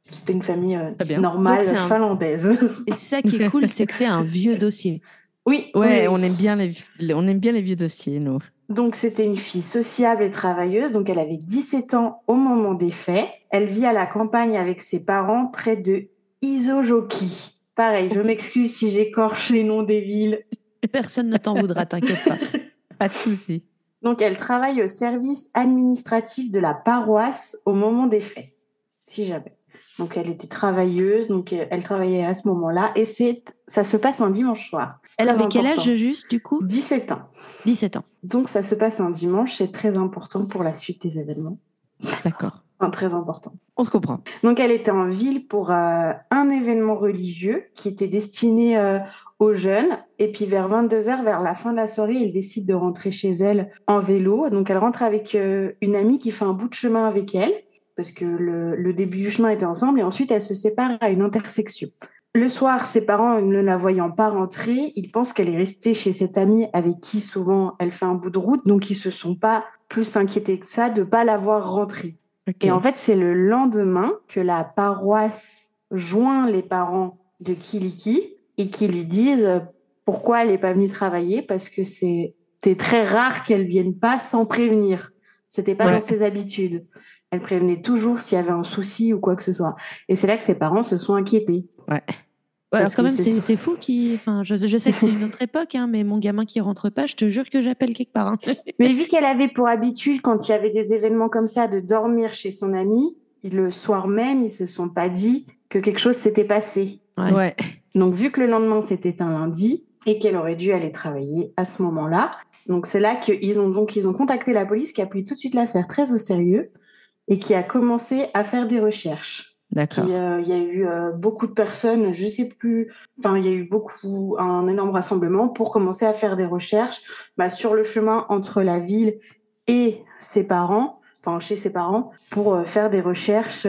Speaker 3: c'était une famille euh, normale
Speaker 2: Donc, c'est un-
Speaker 3: finlandaise.
Speaker 2: Et c'est ça qui est cool, c'est que c'est un vieux dossier.
Speaker 3: oui,
Speaker 1: Ouais,
Speaker 3: oui,
Speaker 1: on aime bien les, les- on aime bien les vieux dossiers, nous.
Speaker 3: Donc, c'était une fille sociable et travailleuse. Donc, elle avait 17 ans au moment des faits. Elle vit à la campagne avec ses parents près de Isojoki. Pareil, je m'excuse si j'écorche les noms des villes.
Speaker 2: Personne ne t'en voudra, t'inquiète pas.
Speaker 1: Pas de souci.
Speaker 3: Donc, elle travaille au service administratif de la paroisse au moment des faits, si jamais. Donc, elle était travailleuse, donc euh, elle travaillait à ce moment-là. Et c'est, ça se passe un dimanche soir.
Speaker 2: Elle avait quel âge juste, du coup?
Speaker 3: 17 ans.
Speaker 2: 17 ans.
Speaker 3: Donc, ça se passe un dimanche. C'est très important pour la suite des événements.
Speaker 1: D'accord.
Speaker 3: Enfin, très important.
Speaker 1: On se comprend.
Speaker 3: Donc, elle était en ville pour euh, un événement religieux qui était destiné euh, aux jeunes. Et puis, vers 22h, vers la fin de la soirée, elle décide de rentrer chez elle en vélo. Donc, elle rentre avec euh, une amie qui fait un bout de chemin avec elle, parce que le, le début du chemin était ensemble. Et ensuite, elle se sépare à une intersection. Le soir, ses parents, ne la voyant pas rentrer, ils pensent qu'elle est restée chez cette amie avec qui souvent elle fait un bout de route. Donc, ils se sont pas plus inquiétés que ça de pas la voir rentrer.
Speaker 1: Ok.
Speaker 3: Et en fait, c'est le lendemain que la paroisse joint les parents de Kiliki et qui lui disent euh, pourquoi elle n'est pas venue travailler parce que c'est c'était très rare qu'elle vienne pas sans prévenir. C'était pas dans ses habitudes. Elle prévenait toujours s'il y avait un souci ou quoi que ce soit. Et c'est là que ses parents se sont inquiétés.
Speaker 1: Ouais.
Speaker 2: alors quand même, c'est fou qui. Enfin, je, je, sais que c'est une autre époque, hein, mais mon gamin qui rentre pas, je te jure que j'appelle quelque part. Hein.
Speaker 3: mais vu qu'elle avait pour habitude, quand il y avait des événements comme ça, de dormir chez son ami, le soir même, ils se sont pas dit que quelque chose s'était passé.
Speaker 1: Ouais.
Speaker 3: Donc, vu que le lendemain c'était un lundi et qu'elle aurait dû aller travailler à ce moment-là, donc c'est là qu'ils ont donc ils ont contacté la police qui a pris tout de suite l'affaire très au sérieux et qui a commencé à faire des recherches.
Speaker 1: D'accord.
Speaker 3: Euh, il y a eu euh, beaucoup de personnes, je sais plus, enfin il y a eu beaucoup, un énorme rassemblement pour commencer à faire des recherches bah, sur le chemin entre la ville et ses parents, enfin chez ses parents, pour euh, faire des recherches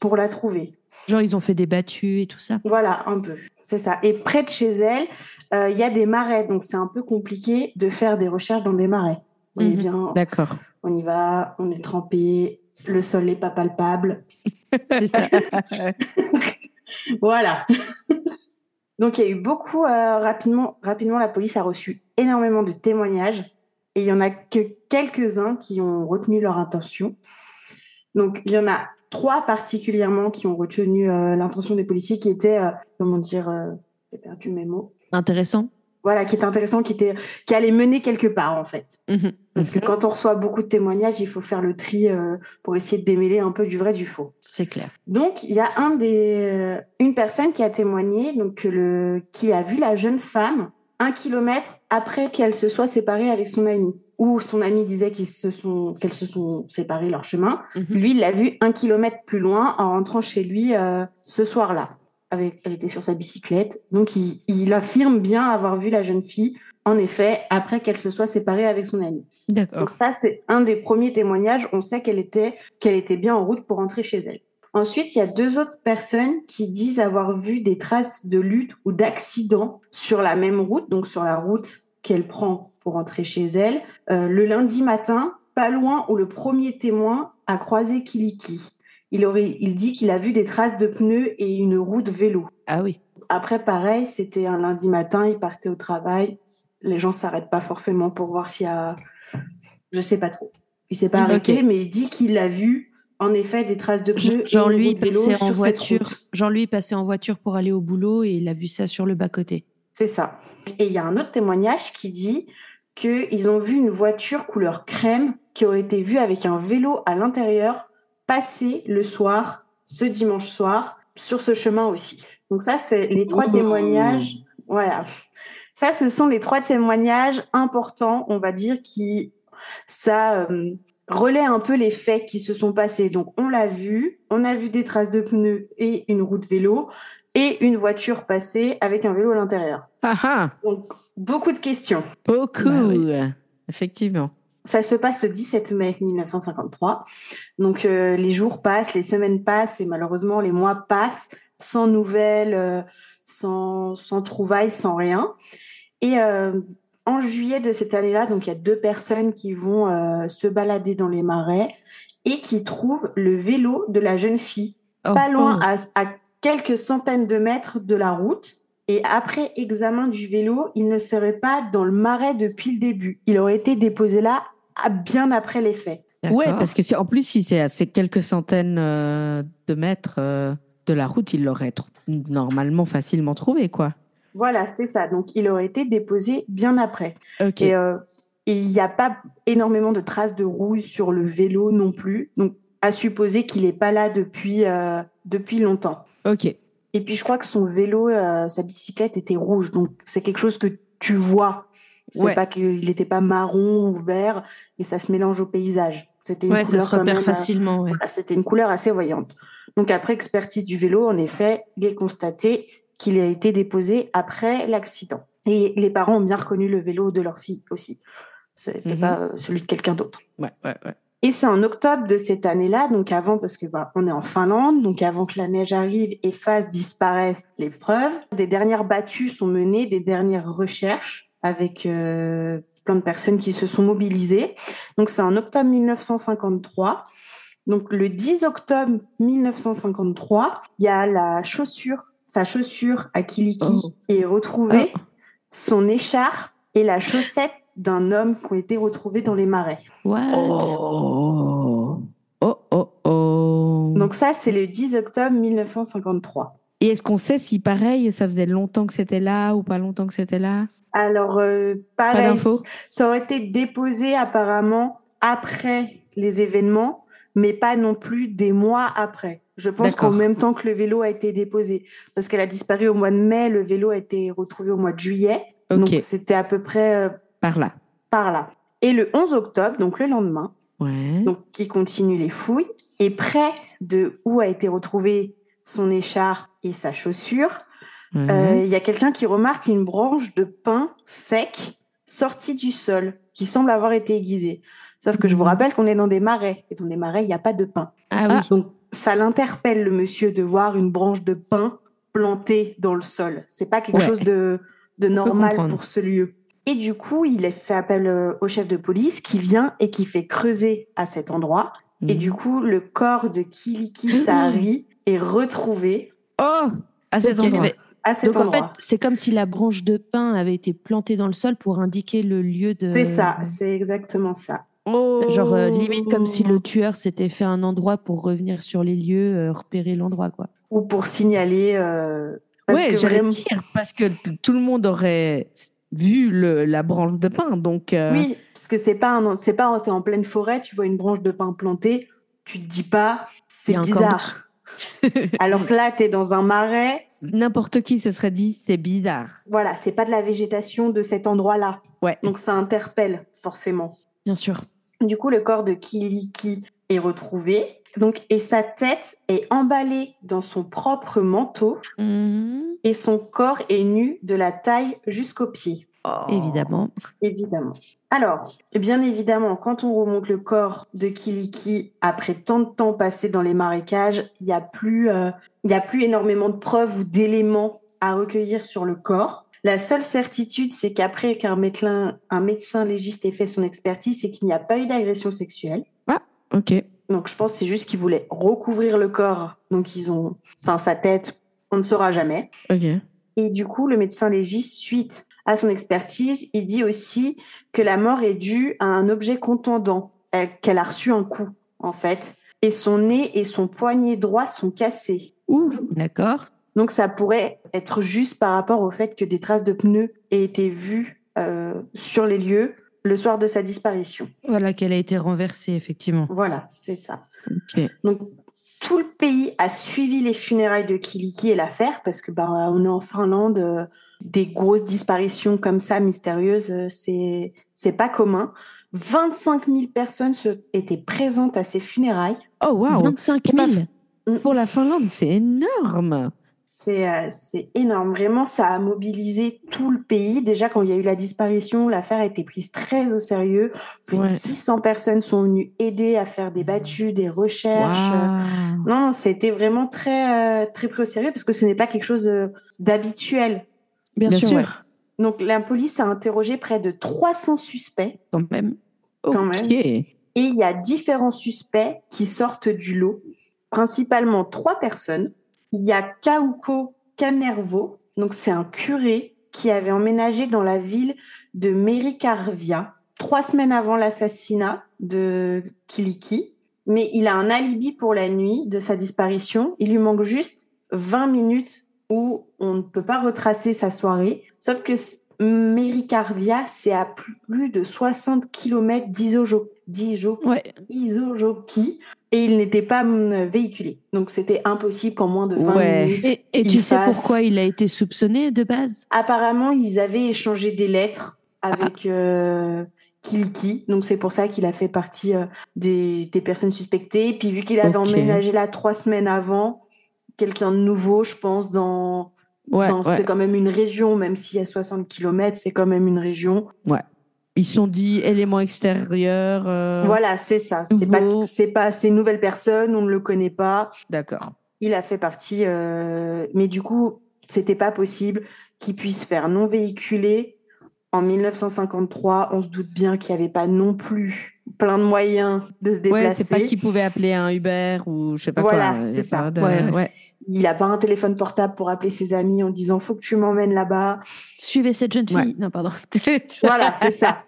Speaker 3: pour la trouver.
Speaker 2: Genre ils ont fait des battues et tout ça.
Speaker 3: Voilà, un peu, c'est ça. Et près de chez elle, il y a des marais, donc c'est un peu compliqué de faire des recherches dans des marais. On
Speaker 1: mhm. bien. D'accord.
Speaker 3: On y va, on est trempé, le sol n'est pas palpable.
Speaker 2: ça.
Speaker 3: voilà. Donc il y a eu beaucoup euh, rapidement. Rapidement, la police a reçu énormément de témoignages et il y en a que quelques-uns qui ont retenu leur intention. Donc il y en a trois particulièrement qui ont retenu euh, l'intention des policiers, qui étaient euh, comment dire, j'ai perdu mes mots.
Speaker 2: Intéressant
Speaker 3: voilà, qui était intéressant, qui était, qui allait mener quelque part en fait.
Speaker 2: Mhm.
Speaker 3: Parce que mhm. quand on reçoit beaucoup de témoignages, il faut faire le tri euh, pour essayer de démêler un peu du vrai du faux.
Speaker 2: C'est clair.
Speaker 3: Donc il y a un des, euh, une personne qui a témoigné, donc le, qui a vu la jeune femme un kilomètre après qu'elle se soit séparée avec son ami. Ou son ami disait qu'ils se sont, qu'elles se sont séparés leur chemin.
Speaker 2: Mhm.
Speaker 3: Lui, il l'a vu un kilomètre plus loin en rentrant chez lui euh, ce soir-là elle était sur sa bicyclette. Donc, il, affirme bien avoir vu la jeune fille, en effet, après qu'elle se soit séparée avec son ami.
Speaker 2: D'accord.
Speaker 3: Donc ça, c'est un des premiers témoignages. On sait qu'elle était, qu'elle était bien en route pour rentrer chez elle. Ensuite, il y a deux autres personnes qui disent avoir vu des traces de lutte ou d'accident sur la même route, donc sur la route qu'elle prend pour rentrer chez elle, euh, le lundi matin, pas loin où le premier témoin a croisé Kiliki il, aurait, il dit qu'il a vu des traces de pneus et une roue de vélo.
Speaker 2: Ah oui.
Speaker 3: Après, pareil, c'était un lundi matin, il partait au travail. Les gens s'arrêtent pas forcément pour voir s'il y a. Je sais pas trop. Il s'est pas arrêté, mais il dit qu'il a vu en effet des traces de pneus.
Speaker 2: Jean-Louis passait en voiture. Jean-Louis passait en voiture pour aller au boulot et il a vu ça sur le bas côté.
Speaker 3: C'est ça. Et il y a un autre témoignage qui dit qu'ils ont vu une voiture couleur crème qui aurait été vue avec un vélo à l'intérieur passer le soir, ce dimanche soir, sur ce chemin aussi. Donc ça, c'est les trois témoignages. Voilà. Ça, ce sont les trois témoignages importants, on va dire, qui ça euh, relaie un peu les faits qui se sont passés. Donc on l'a vu, on a vu des traces de pneus et une roue de vélo et une voiture passer avec un vélo à l'intérieur.
Speaker 1: Ah, ah.
Speaker 3: Donc beaucoup de questions.
Speaker 1: Beaucoup, bah effectivement.
Speaker 3: Ça se passe le 17 mai 1953. Donc euh, les jours passent, les semaines passent et malheureusement les mois passent sans nouvelles, euh, sans, sans trouvailles, sans rien. Et euh, en juillet de cette année-là, donc il y a deux personnes qui vont se balader dans les marais et qui trouvent le vélo de la jeune fille, oh, pas loin, oh. à, à quelques centaines de mètres de la route. Et après examen du vélo, il ne serait pas dans le marais depuis le début. Il aurait été déposé là bien après les faits.
Speaker 1: Ouais, parce que en plus, si c'est à ces quelques centaines euh, de mètres euh, de la route, il l'aurait normalement facilement trouvé, quoi.
Speaker 3: Voilà, c'est ça. Donc, il aurait été déposé bien après.
Speaker 1: Ok.
Speaker 3: Et euh, il n'y a pas énormément de traces de rouille sur le vélo non plus. Donc, à supposer qu'il n'est pas là depuis, depuis longtemps.
Speaker 1: Ok.
Speaker 3: Et puis je crois que son vélo, euh, sa bicyclette était rouge, donc c'est quelque chose que tu vois. C'est pas qu'il n'était pas marron ou vert et ça se mélange au paysage.
Speaker 2: C'était une ouais, ça se repère euh, facilement.
Speaker 3: C'était une couleur assez voyante. Donc après expertise du vélo, en effet, il est constaté qu'il a été déposé après l'accident. Et les parents ont bien reconnu le vélo de leur fille aussi. C'était mhm. pas celui de quelqu'un d'autre.
Speaker 1: Ouais, ouais, ouais.
Speaker 3: Et c'est en octobre de cette année-là, donc avant, parce que bah, on est en Finlande, donc avant que la neige arrive et fasse disparaître les preuves, des dernières battues sont menées, des dernières recherches avec euh, plein de personnes qui se sont mobilisées. Donc c'est en octobre 1953. Donc le 10 octobre 1953, il y a la chaussure, sa chaussure à Kiliki oh. qui est retrouvée, oh. son écharpe et la chaussette d'un homme qui ont été retrouvés dans les marais.
Speaker 2: What?
Speaker 1: Oh. Oh, oh, oh.
Speaker 3: Donc ça, c'est le 10 octobre 1953.
Speaker 1: Et est-ce qu'on sait si, pareil, ça faisait longtemps que c'était là ou pas longtemps que c'était là?
Speaker 3: Alors, euh, pareil,
Speaker 1: d'infos?
Speaker 3: ça aurait été déposé apparemment après les événements, mais pas non plus des mois après. Je pense qu'en même temps que le vélo a été déposé, parce qu'elle a disparu au mois de mai, le vélo a été retrouvé au mois de juillet. Donc c'était à peu près euh,
Speaker 1: par là.
Speaker 3: par là. Et le 11 octobre, donc le lendemain,
Speaker 1: Ouais.
Speaker 3: donc qui continue les fouilles, et près de où a été retrouvé son écharpe et sa chaussure,
Speaker 1: ouais.
Speaker 3: euh, il y a quelqu'un qui remarque une branche de pin sec sortie du sol, qui semble avoir été aiguisée. Sauf que je vous
Speaker 1: Mhm.
Speaker 3: rappelle qu'on est dans des marais, et dans des marais, il n'y a pas de pin.
Speaker 2: Ah oui.
Speaker 3: Donc ça l'interpelle, le monsieur, de voir une branche de pin plantée dans le sol. C'est pas quelque
Speaker 1: Ouais.
Speaker 3: chose de, de normal pour ce lieu. Et du coup, il fait appel euh, au chef de police qui vient et qui fait creuser à cet endroit. Et
Speaker 1: Mhm.
Speaker 3: du coup, le corps de Kiliki Sahari est retrouvé
Speaker 1: Oh À cet endroit.
Speaker 2: avait-
Speaker 3: à cet
Speaker 2: Donc en fait, c'est comme si la branche de pin avait été plantée dans le sol pour indiquer le lieu de.
Speaker 3: C'est ça, c'est exactement ça.
Speaker 1: Oh.
Speaker 2: Genre euh, limite comme si le tueur s'était fait un endroit pour revenir sur les lieux, euh, repérer l'endroit quoi.
Speaker 3: Ou pour signaler. euh, parce
Speaker 1: Ouais, j'allais
Speaker 3: vraiment-
Speaker 1: dire, parce que tout le monde aurait vu le, la branche de pin, donc... euh,
Speaker 3: Oui, parce que c'est pas c'est pas t'es en pleine forêt, tu vois une branche de pin plantée, tu te dis pas c'est bizarre. Alors que là, tu es dans un marais,
Speaker 1: N'importe qui se serait dit, c'est bizarre.
Speaker 3: voilà, c'est pas de la végétation de cet endroit-là.
Speaker 1: Ouais.
Speaker 3: Donc ça interpelle forcément.
Speaker 2: Bien sûr.
Speaker 3: Du coup, le corps de Kiliki est retrouvé. Donc, et sa tête est emballée dans son propre manteau
Speaker 2: Mhm.
Speaker 3: et son corps est nu de la taille jusqu'aux pieds.
Speaker 2: Évidemment.
Speaker 3: Évidemment. Alors, bien évidemment, quand on remonte le corps de Kiliki après tant de temps passé dans les marécages, il n'y a plus, euh, il y a plus énormément de preuves ou d'éléments à recueillir sur le corps. La seule certitude, c'est qu'après qu'un médecin, un médecin légiste ait fait son expertise, c'est qu'il n'y a pas eu d'agression sexuelle.
Speaker 1: Ok.
Speaker 3: Donc, je pense que c'est juste qu'ils voulaient recouvrir le corps. Donc, ils ont, enfin, sa tête, on ne saura jamais.
Speaker 1: Ok.
Speaker 3: Et du coup, le médecin légiste, suite à son expertise, il dit aussi que la mort est due à un objet contondant, euh, qu'elle a reçu un coup, en fait. Et son nez et son poignet droit sont cassés.
Speaker 1: Ouh.
Speaker 2: D'accord.
Speaker 3: Donc, ça pourrait être juste par rapport au fait que des traces de pneus aient été vues euh, sur les lieux le soir de sa disparition.
Speaker 2: Voilà qu'elle a été renversée effectivement.
Speaker 3: Voilà, c'est ça. Donc, tout le pays a suivi les funérailles de Kiliki et l'affaire parce que bah, on est en Finlande, euh, des grosses disparitions comme ça mystérieuses, euh, c'est c'est pas commun. 25 000 personnes se- étaient présentes à ces funérailles.
Speaker 1: Oh, waouh
Speaker 2: 25 000.
Speaker 1: Pour la Finlande, c'est énorme
Speaker 3: C'est euh, c'est énorme. Vraiment, ça a mobilisé tout le pays. Déjà, quand il y a eu la disparition, l'affaire a été prise très au sérieux. Plus
Speaker 1: Ouais.
Speaker 3: de 600 personnes sont venues aider à faire des battues, des recherches. Non, non, c'était vraiment très, euh, très pris au sérieux parce que ce n'est pas quelque chose euh, d'habituel.
Speaker 2: Bien,
Speaker 1: Bien
Speaker 2: sûr,
Speaker 1: sûr.
Speaker 2: ouais,
Speaker 3: Donc, la police a interrogé près de 300 suspects
Speaker 2: quand même.
Speaker 3: Quand même. et il y a différents suspects qui sortent du lot. Principalement trois personnes. Il y a Kauko Canervo, donc c'est un curé qui avait emménagé dans la ville de Merikarvia trois semaines avant l'assassinat de Kiliki. Mais il a un alibi pour la nuit de sa disparition. Il lui manque juste 20 minutes où on ne peut pas retracer sa soirée. Sauf que Merikarvia, c'est à plus de 60 km d'Izojoki.
Speaker 2: Ouais.
Speaker 3: Et il n'était pas véhiculé. Donc c'était impossible qu'en moins de 20
Speaker 1: Ouais.
Speaker 3: minutes.
Speaker 2: Et, et tu sais
Speaker 3: fasse-
Speaker 2: pourquoi il a été soupçonné de base?
Speaker 3: Apparemment, ils avaient échangé des lettres avec euh, Kiliki. Donc c'est pour ça qu'il a fait partie euh, des, des personnes suspectées. Puis vu qu'il avait emménagé là trois semaines avant, quelqu'un de nouveau, je pense, dans...
Speaker 1: Ouais,
Speaker 3: dans-
Speaker 1: ouais.
Speaker 3: C'est quand même une région, même s'il y a 60 km, c'est quand même une région.
Speaker 1: Ils se sont dit éléments extérieurs. euh,
Speaker 3: Voilà, c'est ça. C'est pas, c'est pas, c'est une nouvelle personne, on ne le connaît pas.
Speaker 1: D'accord.
Speaker 3: Il a fait partie, euh, mais du coup, c'était pas possible qu'il puisse faire non véhiculé. En 1953, on se doute bien qu'il n'y avait pas non plus plein de moyens de se
Speaker 1: Ouais,
Speaker 3: déplacer.
Speaker 1: c'est pas qu'ils pouvaient appeler un Uber ou je sais pas
Speaker 3: Voilà,
Speaker 1: quoi.
Speaker 3: c'est
Speaker 1: Il y a
Speaker 3: ça.
Speaker 1: pas de-
Speaker 2: Ouais, ouais.
Speaker 1: Ouais.
Speaker 3: Il n'a pas un téléphone portable pour appeler ses amis en disant faut que tu m'emmènes là-bas.
Speaker 2: Suivez cette jeune fille.
Speaker 1: Ouais.
Speaker 2: Non, pardon.
Speaker 3: Voilà, c'est ça.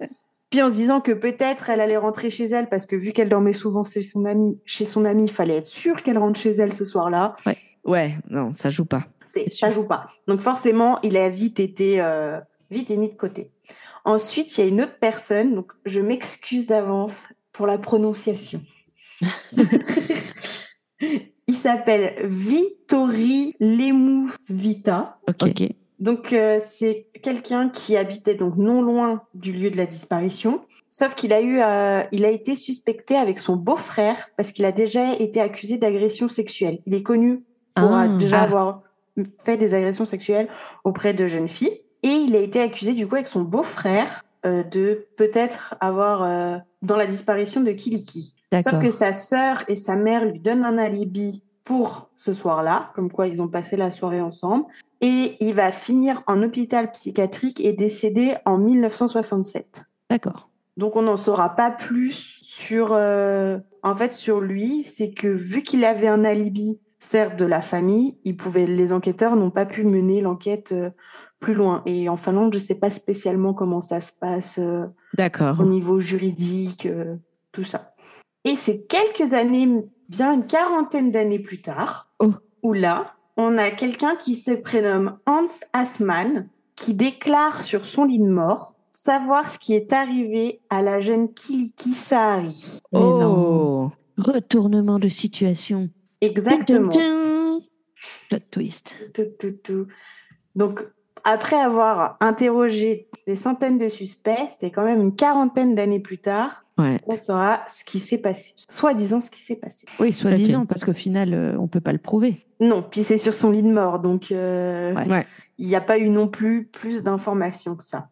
Speaker 3: Puis en se disant que peut-être elle allait rentrer chez elle parce que vu qu'elle dormait souvent chez son ami, chez son ami, il fallait être sûr qu'elle rentre chez elle ce soir-là.
Speaker 1: Ouais, non, ça joue pas.
Speaker 3: C'est, ça joue pas. Donc forcément, il a vite été euh, vite mis de côté. Ensuite, il y a une autre personne. Donc je m'excuse d'avance pour la prononciation. il s'appelle Vittori Lemusvita.
Speaker 1: Ok.
Speaker 2: Ok.
Speaker 3: Donc euh, c'est quelqu'un qui habitait donc non loin du lieu de la disparition. Sauf qu'il a eu, euh, il a été suspecté avec son beau-frère parce qu'il a déjà été accusé d'agression sexuelle. Il est connu pour
Speaker 2: Ah.
Speaker 3: euh, déjà
Speaker 1: Ah.
Speaker 3: avoir fait des agressions sexuelles auprès de jeunes filles. Et il a été accusé du coup avec son beau-frère euh, de peut-être avoir euh, dans la disparition de Kiliki. Sauf que sa sœur et sa mère lui donnent un alibi pour ce soir-là, comme quoi ils ont passé la soirée ensemble. Et il va finir en hôpital psychiatrique et décédé en 1967.
Speaker 2: D'accord.
Speaker 3: Donc on n'en saura pas plus sur, euh, en fait, sur lui. C'est que vu qu'il avait un alibi, certes de la famille, il pouvait, les enquêteurs n'ont pas pu mener l'enquête euh, plus loin. Et en Finlande, je ne sais pas spécialement comment ça se passe euh,
Speaker 1: D'accord.
Speaker 3: au niveau juridique, tout ça. Et c'est quelques années, bien une quarantaine d'années plus tard,
Speaker 1: Oh.
Speaker 3: où là, on a quelqu'un qui se prénomme Hans Assmann, qui déclare sur son lit de mort savoir ce qui est arrivé à la jeune Kiliki Sahari.
Speaker 2: Mais
Speaker 1: Oh.
Speaker 2: non. Retournement de situation.
Speaker 3: Exactement.
Speaker 2: Plot twist.
Speaker 3: Tout, tout, tout. Donc, après avoir interrogé des centaines de suspects, c'est quand même une quarantaine d'années plus tard,
Speaker 1: Ouais.
Speaker 3: on saura ce qui s'est passé. Soi-disant ce qui s'est passé.
Speaker 2: Oui, soi-disant, parce qu'au final, euh, on peut pas le prouver.
Speaker 3: Non, puis c'est sur son lit de mort, donc euh,
Speaker 2: Ouais.
Speaker 1: Ouais.
Speaker 3: il n'y a pas eu non plus plus d'informations que ça.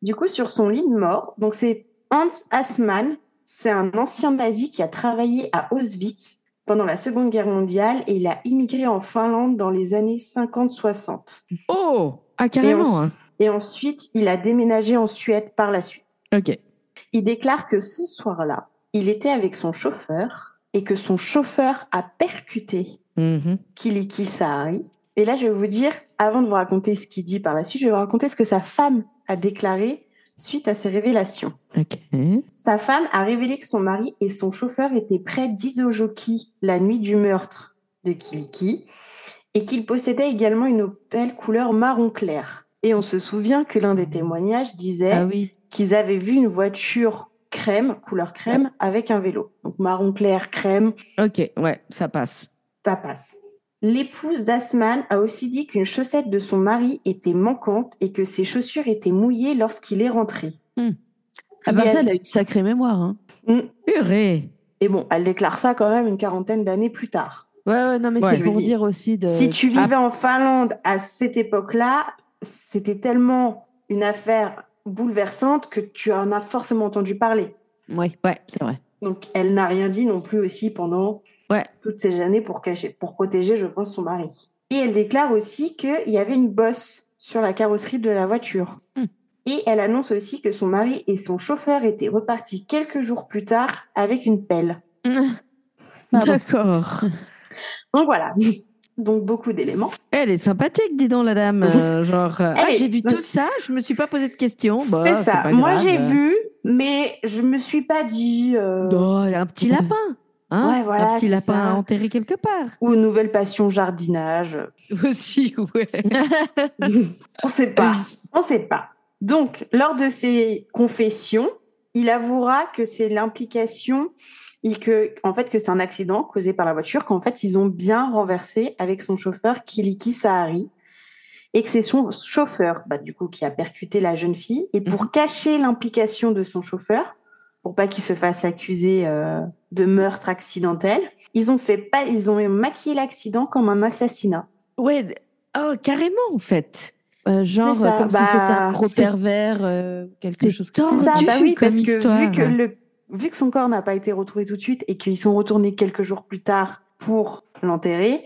Speaker 3: Du coup, sur son lit de mort, donc c'est Hans Assmann, c'est un ancien nazi qui a travaillé à Auschwitz pendant la Seconde Guerre mondiale et il a immigré en Finlande dans les années 50-60.
Speaker 1: Oh. Ah,
Speaker 3: Et,
Speaker 1: carrément.
Speaker 3: en-
Speaker 1: hein.
Speaker 3: et ensuite, il a déménagé en Suède par la suite.
Speaker 1: Ok.
Speaker 3: Il déclare que ce soir-là, il était avec son chauffeur et que son chauffeur a percuté
Speaker 1: Mhm.
Speaker 3: Kiliki Sahari. Et là, je vais vous dire, avant de vous raconter ce qu'il dit par la suite, je vais vous raconter ce que sa femme a déclaré suite à ces révélations. Sa femme a révélé que son mari et son chauffeur étaient près d'Isojoki la nuit du meurtre de Kiliki et qu'il possédait également une Opel couleur marron clair. Et on se souvient que l'un des témoignages disait
Speaker 2: Ah oui.
Speaker 3: qu'ils avaient vu une voiture crème, couleur crème, avec un vélo. Donc marron clair, crème,
Speaker 1: Ok. Ouais, ça passe.
Speaker 3: ça passe. L'épouse d'Asman a aussi dit qu'une chaussette de son mari était manquante et que ses chaussures étaient mouillées lorsqu'il est rentré.
Speaker 2: À part
Speaker 3: Il y a-
Speaker 2: ça, elle a une sacrée mémoire. Hein.
Speaker 3: Mm.
Speaker 1: Purée.
Speaker 3: Et bon, elle déclare ça quand même une quarantaine d'années plus tard.
Speaker 2: Ouais, ouais, non, mais
Speaker 1: Ouais,
Speaker 2: c'est
Speaker 3: je
Speaker 2: pour
Speaker 3: veux dire,
Speaker 2: aussi de.
Speaker 3: Si tu
Speaker 2: Ah,
Speaker 3: vivais en Finlande à cette époque-là, c'était tellement une affaire bouleversante que tu en as forcément entendu parler.
Speaker 2: Ouais, ouais, c'est vrai.
Speaker 3: Donc, elle n'a rien dit non plus aussi pendant
Speaker 1: Ouais.
Speaker 3: toutes ces années pour, cacher, pour protéger, je pense, son mari. Et elle déclare aussi qu'il y avait une bosse sur la carrosserie de la voiture.
Speaker 2: Hmm.
Speaker 3: Et elle annonce aussi que son mari et son chauffeur étaient repartis quelques jours plus tard avec une pelle.
Speaker 1: D'accord.
Speaker 3: Donc voilà. Donc beaucoup d'éléments.
Speaker 1: Elle est sympathique, dis donc, la dame. euh, genre, euh, ah,
Speaker 3: Elle est-
Speaker 1: j'ai vu tout ça, je me suis pas posé de questions. Bah,
Speaker 3: c'est ça.
Speaker 1: pas
Speaker 3: Moi, j'ai vu, mais je me suis pas dit. euh,
Speaker 1: Oh, un petit lapin. Hein
Speaker 3: Ouais, voilà,
Speaker 1: un petit lapin
Speaker 3: ça.
Speaker 1: à enterrer quelque part.
Speaker 3: Ou nouvelle passion jardinage.
Speaker 1: Aussi, ouais.
Speaker 3: On sait pas. On sait pas. Donc, lors de ses confessions, il avouera que c'est l'implication, et que, en fait, que c'est un accident causé par la voiture, qu'en fait, ils ont bien renversé avec son chauffeur Kiliki Sahari, et que c'est son chauffeur, bah, du coup, qui a percuté la jeune fille. Et pour cacher l'implication de son chauffeur, pour pas qu'il se fasse accuser euh, de meurtre accidentel, ils ont fait pas, ils ont maquillé l'accident comme un assassinat.
Speaker 1: Ouais, oh, carrément, en fait.
Speaker 2: Euh, genre,
Speaker 3: ça,
Speaker 2: comme si
Speaker 3: bah,
Speaker 2: c'était un gros
Speaker 1: c'est-
Speaker 2: pervers, euh, quelque chose
Speaker 3: C'est
Speaker 2: comme
Speaker 3: ça, bah oui,
Speaker 1: comme
Speaker 3: parce que
Speaker 1: histoire.
Speaker 3: vu que le vu que son corps n'a pas été retrouvé tout de suite et qu'ils sont retournés quelques jours plus tard pour l'enterrer,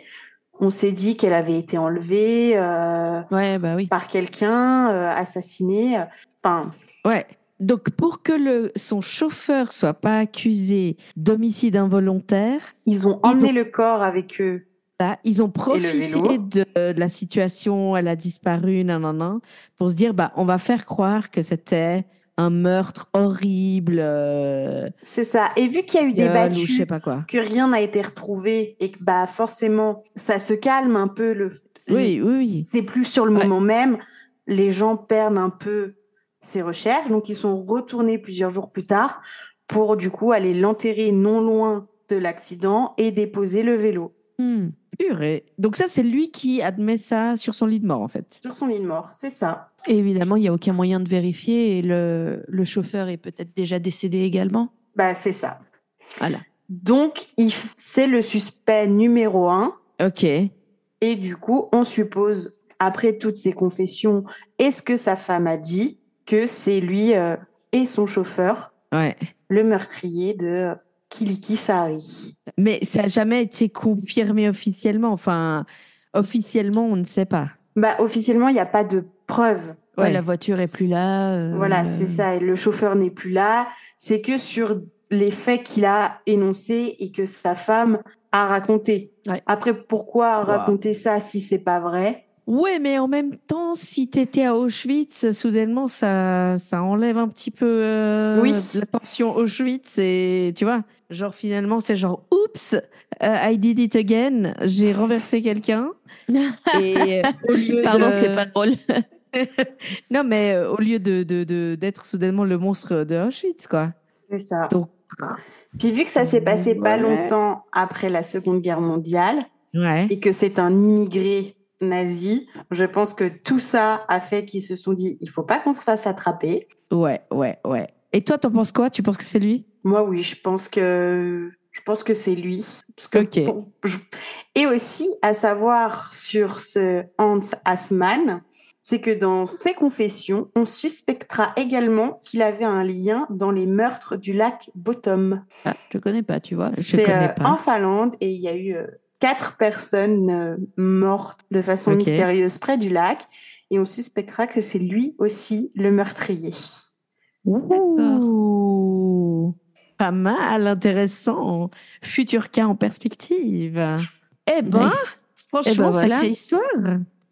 Speaker 3: on s'est dit qu'elle avait été enlevée euh,
Speaker 2: Ouais, bah oui.
Speaker 3: par quelqu'un, euh, assassinée. euh, Enfin,
Speaker 1: Ouais. Donc, pour que le, son chauffeur soit pas accusé d'homicide involontaire,
Speaker 3: ils ont
Speaker 1: Ils
Speaker 3: emmené le corps avec eux
Speaker 1: Là, ils ont profité de, de la situation, elle a disparu, nanana, pour se dire, bah, on va faire croire que c'était un meurtre horrible, euh,
Speaker 3: C'est ça. Et vu qu'il y a eu des
Speaker 1: je
Speaker 3: battues,
Speaker 1: sais pas quoi.
Speaker 3: que rien n'a été retrouvé et que bah forcément ça se calme un peu le.
Speaker 1: Oui, oui, oui.
Speaker 3: C'est plus sur le
Speaker 2: Ouais.
Speaker 3: moment même. Les gens perdent un peu ces recherches, donc ils sont retournés plusieurs jours plus tard pour du coup aller l'enterrer non loin de l'accident et déposer le vélo
Speaker 2: Hmm.
Speaker 1: Purée. Donc ça, c'est lui qui admet ça sur son lit de mort, en fait.
Speaker 3: sur son lit de mort. C'est ça.
Speaker 2: Et évidemment, il n'y a aucun moyen de vérifier et le, le chauffeur est peut-être déjà décédé également.
Speaker 3: Bah c'est ça.
Speaker 2: Voilà.
Speaker 3: Donc c'est le suspect numéro un.
Speaker 1: Ok.
Speaker 3: Et du coup, on suppose, après toutes ces confessions, et ce que sa femme a dit, que c'est lui euh, et son chauffeur,
Speaker 1: Ouais.
Speaker 3: le meurtrier de Kiliki Sahari.
Speaker 1: Mais ça n'a jamais été confirmé officiellement. Enfin, officiellement, on ne sait pas.
Speaker 3: Bah, officiellement, il n'y a pas de preuves.
Speaker 2: Ouais,
Speaker 1: Ouais.
Speaker 2: la voiture est plus là. euh,
Speaker 3: Voilà, c'est ça. Et le chauffeur n'est plus là. C'est que sur les faits qu'il a énoncés et que sa femme a raconté.
Speaker 2: Ouais.
Speaker 3: Après, pourquoi
Speaker 1: Wow.
Speaker 3: raconter ça si c'est pas vrai?
Speaker 1: Ouais, mais en même temps, si tu étais à Auschwitz, soudainement, ça, ça enlève un petit peu euh,
Speaker 3: Oui.
Speaker 1: la tension Auschwitz. Et tu vois, genre finalement, c'est genre, oups, euh, I did it again, j'ai renversé quelqu'un. Et euh, au lieu
Speaker 2: Pardon,
Speaker 1: de-
Speaker 2: c'est pas drôle.
Speaker 1: Non, mais euh, au lieu de, de, de- d'être soudainement le monstre de Auschwitz, quoi.
Speaker 3: C'est ça.
Speaker 1: Donc,
Speaker 3: Puis vu que ça s'est passé pas longtemps après la Seconde Guerre mondiale,
Speaker 1: ouais.
Speaker 3: et que c'est un immigré nazi, je pense que tout ça a fait qu'ils se sont dit il faut pas qu'on se fasse attraper.
Speaker 1: Ouais, ouais, ouais. Et toi, t'en penses quoi? Tu penses que c'est lui?
Speaker 3: Moi oui, je pense que je pense que c'est lui. Parce que je- Et aussi à savoir sur ce Hans Assmann, c'est que dans ses confessions, on suspectera également qu'il avait un lien dans les meurtres du lac Bottom.
Speaker 2: Ah, je connais pas, tu vois.
Speaker 1: Je connais
Speaker 3: euh,
Speaker 1: pas.
Speaker 3: en Finlande et il y a eu euh, quatre personnes euh, mortes de façon mystérieuse près du lac et on suspectera que c'est lui aussi le meurtrier.
Speaker 1: Ouh, pas mal, intéressant. Futur cas en perspective. Eh ben,
Speaker 2: Nice.
Speaker 1: franchement,
Speaker 2: Eh ben voilà.
Speaker 1: sacrée histoire.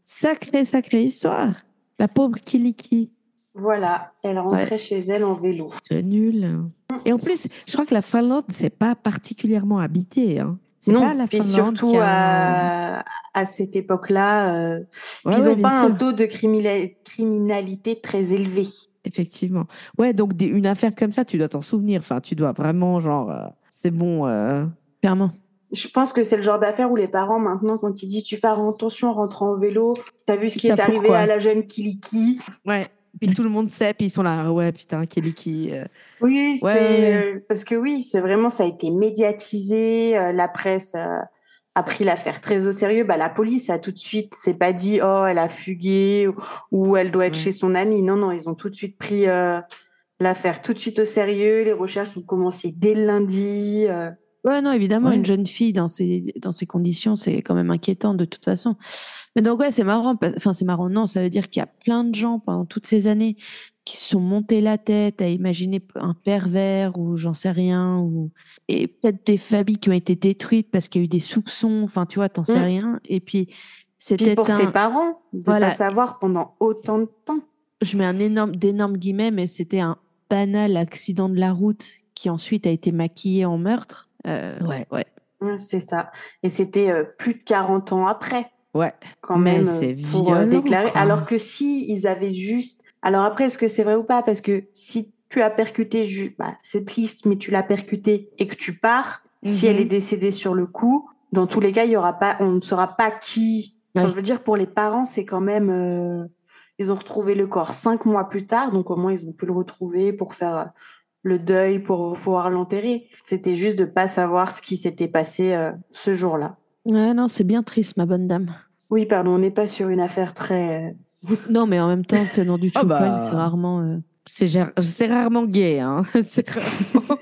Speaker 1: Sacrée, sacrée histoire. La pauvre Kiliki.
Speaker 3: Voilà, elle rentrait chez elle en vélo.
Speaker 1: C'est nul. Et en plus, je crois que la Finlande, c'est pas particulièrement habité. Hein.
Speaker 3: Non,
Speaker 1: la
Speaker 3: puis surtout
Speaker 1: a...
Speaker 3: à, à cette époque-là, euh,
Speaker 1: Ouais,
Speaker 3: ils n'ont pas un taux de crimina- criminalité très élevé.
Speaker 1: Effectivement. Ouais, donc des- une affaire comme ça, tu dois t'en souvenir. Enfin, tu dois vraiment, genre, euh, c'est bon. euh,
Speaker 2: Clairement.
Speaker 3: Je pense que c'est le genre d'affaire où les parents, maintenant, quand ils disent tu fais attention en rentrant en vélo, t'as vu ce qui est
Speaker 1: savent
Speaker 3: arrivé à la jeune Kiliki.
Speaker 1: Ouais. Puis tout le monde sait, puis ils sont là, ouais, putain, Kiliki. euh,
Speaker 3: Oui,
Speaker 1: Ouais,
Speaker 3: c'est
Speaker 1: ouais,
Speaker 3: euh, parce que oui, c'est vraiment ça a été médiatisé. euh, la presse euh, a pris l'affaire très au sérieux. Bah, la police a tout de suite, c'est pas dit oh elle a fugué ou, ou elle doit être
Speaker 1: Ouais.
Speaker 3: chez son ami. Non, non, ils ont tout de suite pris euh, l'affaire tout de suite au sérieux. Les recherches ont commencé dès le lundi. euh.
Speaker 2: Ouais, non, évidemment,
Speaker 1: Ouais.
Speaker 2: une jeune fille dans ces, dans ces conditions, c'est quand même inquiétant de toute façon. Mais donc, ouais, c'est marrant. Enfin, c'est marrant, non, ça veut dire qu'il y a plein de gens pendant toutes ces années qui se sont montés la tête à imaginer un pervers ou j'en sais rien, ou... et peut-être des familles qui ont été détruites parce qu'il y a eu des soupçons, enfin, tu vois, t'en sais
Speaker 3: Mm.
Speaker 2: rien. Et puis, c'était
Speaker 3: pour ses parents de
Speaker 2: Voilà.
Speaker 3: pas savoir pendant autant de temps.
Speaker 2: Je mets un énorme, d'énormes guillemets, mais c'était un banal accident de la route qui ensuite a été maquillé en meurtre. Euh,
Speaker 1: Ouais.
Speaker 2: ouais.
Speaker 3: Ouais, C'est ça. Et c'était euh, plus de 40 ans après.
Speaker 1: Ouais.
Speaker 3: quand
Speaker 1: Mais
Speaker 3: même
Speaker 1: c'est
Speaker 3: pour euh,
Speaker 1: violent,
Speaker 3: déclarer.
Speaker 1: quoi.
Speaker 3: Alors que si ils avaient juste, alors après est-ce que c'est vrai ou pas? Parce que si tu as percuté, ju- bah, c'est triste, mais tu l'as percuté et que tu pars, si
Speaker 1: Mhm.
Speaker 3: elle est décédée sur le coup, dans tous les cas, il y aura pas, on ne saura pas qui. Enfin, je veux dire pour les parents, c'est quand même, euh, ils ont retrouvé le corps cinq mois plus tard, donc au moins ils ont pu le retrouver pour faire euh, le deuil, pour pouvoir l'enterrer. C'était juste de pas savoir ce qui s'était passé euh, ce jour-là.
Speaker 2: Ouais, non, c'est bien triste, ma bonne dame.
Speaker 3: Oui, pardon, on n'est pas sur une affaire très. euh,
Speaker 2: Non, mais en même temps, c'est dans du
Speaker 1: Ah
Speaker 2: true
Speaker 1: bah.
Speaker 2: crime, c'est rarement. euh,
Speaker 1: C'est rarement gay. Hein. Rarement-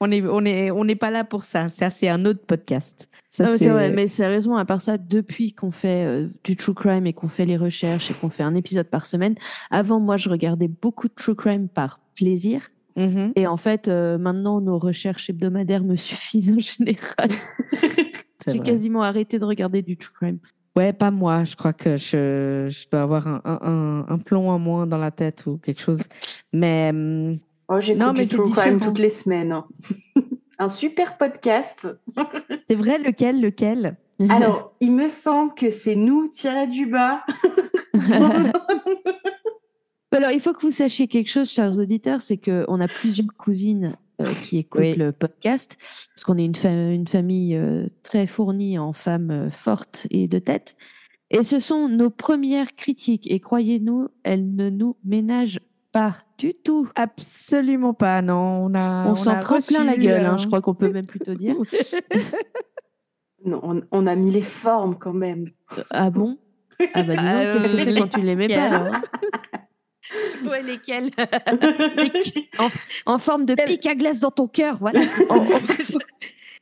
Speaker 1: on n'est on est, on n'est pas là pour ça. Ça, c'est un autre podcast.
Speaker 2: C'est vrai, mais sérieusement, à part ça, depuis qu'on fait euh, du true crime et qu'on fait les recherches et qu'on fait un épisode par semaine, avant, moi, je regardais beaucoup de true crime par plaisir.
Speaker 1: Mhm.
Speaker 2: Et en fait, euh, maintenant, nos recherches hebdomadaires me suffisent en général. J'ai quasiment arrêté de regarder du true crime.
Speaker 1: Ouais, pas moi. Je crois que je, je dois avoir un, un, un- un plomb en moins dans la tête ou quelque chose. Mais hum,
Speaker 3: Oh, j'écoute
Speaker 1: Non, mais
Speaker 3: du
Speaker 1: c'est
Speaker 3: true crime
Speaker 1: différent.
Speaker 3: toutes les semaines. hein. Un super podcast.
Speaker 1: c'est vrai, lequel, lequel?
Speaker 3: Alors, il me semble que c'est nous tiré du bas.
Speaker 2: Alors, il faut que vous sachiez quelque chose, chers auditeurs, c'est qu'on a plusieurs cousines qui écoutent
Speaker 1: Oui.
Speaker 2: le podcast, parce qu'on est une, fa- une famille euh, très fournie en femmes euh, fortes et de tête. Et ce sont nos premières critiques. Et croyez-nous, elles ne nous ménagent pas du tout.
Speaker 1: Absolument pas, non. On, a,
Speaker 2: On, s'en prend plein la gueule, hein,
Speaker 1: euh,
Speaker 2: je crois qu'on peut même plutôt dire.
Speaker 3: Non, on, on a mis les formes quand même.
Speaker 2: Ah bon? Ah bah dis donc,
Speaker 1: Euh,
Speaker 2: qu'est-ce que c'est quand tu l'aimais pas
Speaker 1: lesquelles
Speaker 2: alors Ouais, lesquels en, en forme de pic à glace dans ton cœur, voilà.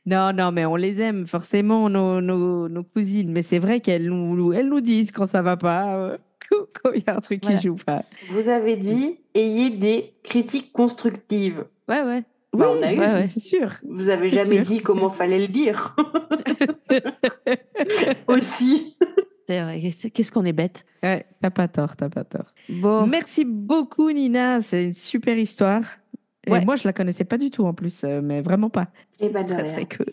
Speaker 1: Non, non, mais on les aime forcément, nos, nos, nos cousines. Mais c'est vrai qu'elles nous, elles nous disent quand ça va pas, euh, quand il y a un truc
Speaker 2: Voilà.
Speaker 1: qui joue pas.
Speaker 3: Vous avez dit ayez des critiques constructives.
Speaker 2: Ouais, ouais.
Speaker 3: Bah, on a eu.
Speaker 2: ouais, ouais.
Speaker 1: c'est sûr.
Speaker 3: Vous avez jamais
Speaker 1: sûr,
Speaker 3: dit comment
Speaker 1: sûr.
Speaker 3: fallait le dire. Aussi.
Speaker 2: C'est vrai, qu'est-ce- qu'on est bête.
Speaker 1: Ouais, t'as pas tort, t'as pas tort.
Speaker 2: Bon,
Speaker 1: Merci beaucoup, Nina. C'est une super histoire. Et moi, je la connaissais pas du tout en plus, euh, mais vraiment pas.
Speaker 3: Eh
Speaker 1: C'est
Speaker 3: ben, de
Speaker 1: très, très cool.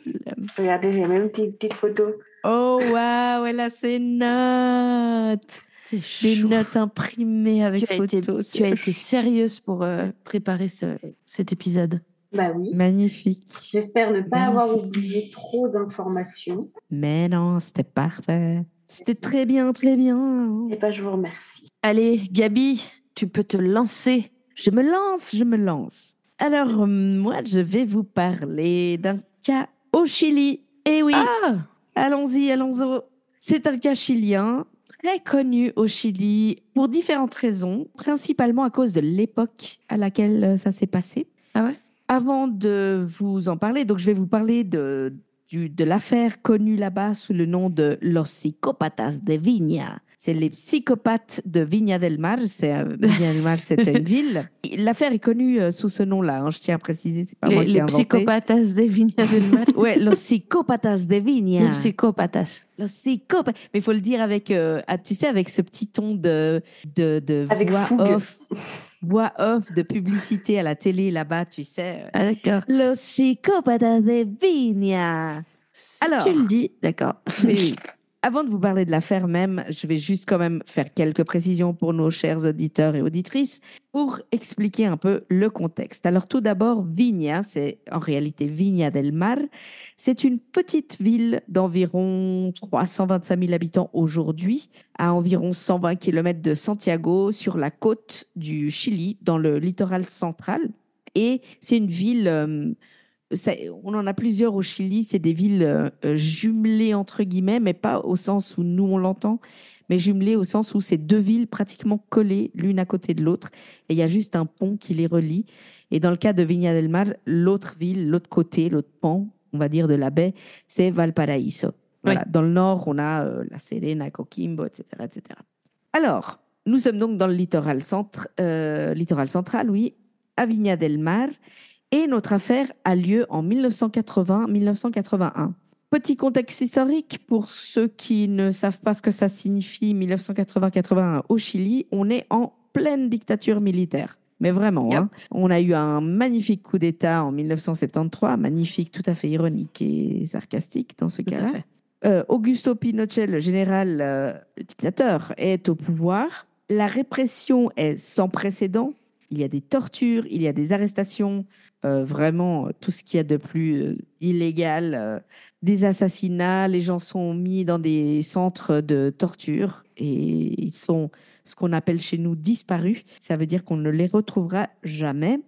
Speaker 3: Regardez, j'ai même une petite, petite photo.
Speaker 1: Oh, waouh, elle a ses notes.
Speaker 2: c'est
Speaker 1: Des
Speaker 2: chaud.
Speaker 1: notes imprimées avec
Speaker 2: Tu as, été,
Speaker 1: photos.
Speaker 2: tu as été sérieuse pour euh, préparer ce, cet épisode.
Speaker 3: Bah oui.
Speaker 1: Magnifique.
Speaker 3: J'espère ne pas
Speaker 1: Magnifique.
Speaker 3: avoir oublié trop d'informations.
Speaker 1: Mais non, c'était parfait. C'était très bien, très bien.
Speaker 3: Et ben, je vous remercie.
Speaker 2: Allez, Gabi, tu peux te lancer.
Speaker 1: Je me lance, je me lance. Alors, euh, moi, je vais vous parler d'un cas au Chili. Eh oui,
Speaker 2: Ah
Speaker 1: allons-y, allons-y. C'est un cas chilien très connu au Chili pour différentes raisons, principalement à cause de l'époque à laquelle euh, ça s'est passé.
Speaker 2: Ah ouais?
Speaker 1: Avant de vous en parler, donc je vais vous parler de, du- de l'affaire connue là-bas sous le nom de Los Psicópatas de Viña. C'est les psychopathes de Viña del Mar. C'est, euh, Viña del Mar, c'est une ville. L'affaire est connue euh, sous ce nom-là. hein, je tiens à préciser, c'est pas moi
Speaker 2: Les,
Speaker 1: qui ai
Speaker 2: les
Speaker 1: inventé.
Speaker 2: psychopatas de Viña del Mar.
Speaker 1: Ouais, Los Psicópatas de Viña.
Speaker 2: Les psychopatas.
Speaker 1: Los psychopathes. Mais il faut le dire avec, euh, ah, tu sais, avec ce petit ton de, de, de
Speaker 3: Avec
Speaker 1: voix
Speaker 3: fougue.
Speaker 1: off, voix off de publicité à la télé là-bas, tu sais.
Speaker 2: Ah d'accord.
Speaker 1: Los psicópatas de.
Speaker 2: Si
Speaker 1: Alors.
Speaker 2: tu le dis, d'accord.
Speaker 1: Oui. Avant de vous parler de l'affaire même, je vais juste quand même faire quelques précisions pour nos chers auditeurs et auditrices pour expliquer un peu le contexte. Alors tout d'abord, Viña, c'est en réalité Viña del Mar, c'est une petite ville d'environ 325 000 habitants aujourd'hui, à environ 120 km de Santiago, sur la côte du Chili, dans le littoral central. Et c'est une ville euh, ça- on en a plusieurs au Chili, c'est des villes euh, euh, jumelées entre guillemets, mais pas au sens où nous on l'entend, mais jumelées au sens où c'est deux villes pratiquement collées l'une à côté de l'autre, et il y a juste un pont qui les relie. Et dans le cas de Viña del Mar, l'autre ville, l'autre côté, l'autre pont, on va dire de la baie, c'est Valparaíso. Voilà. Dans le nord, on a euh, La Serena, Coquimbo, etc., etc. Alors, nous sommes donc dans le littoral, centre, euh, littoral central, oui, à Viña del Mar. Et notre affaire a lieu en 1980-1981. Petit contexte historique pour ceux qui ne savent pas ce que ça signifie 1980-81 au Chili, on est en pleine dictature militaire. Mais vraiment,
Speaker 2: Yep.
Speaker 1: hein. on a eu un magnifique coup d'État en 1973, magnifique, tout à fait ironique et sarcastique dans ce cas-là. Euh, Augusto Pinochet, le général, euh, le dictateur, est au pouvoir. La répression est sans précédent. Il y a des tortures, il y a des arrestations, euh, vraiment euh, tout ce qu'il y a de plus euh, illégal, euh, des assassinats. Les gens sont mis dans des centres de torture et ils sont ce qu'on appelle chez nous disparus. Ça veut dire qu'on ne les retrouvera jamais.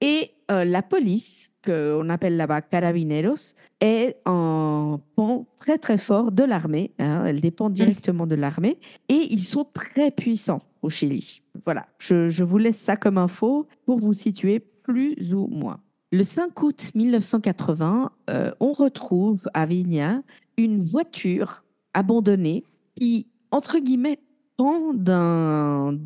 Speaker 1: Et la police, qu'on appelle là-bas carabineros, est un pan très très fort de l'armée. hein. elle dépend directement de l'armée. Et ils sont très puissants au Chili. Voilà, je, je vous laisse ça comme info pour vous situer plus ou moins. Le 5 août 1980, euh, on retrouve à Vigna une voiture abandonnée qui, entre guillemets, pend d'un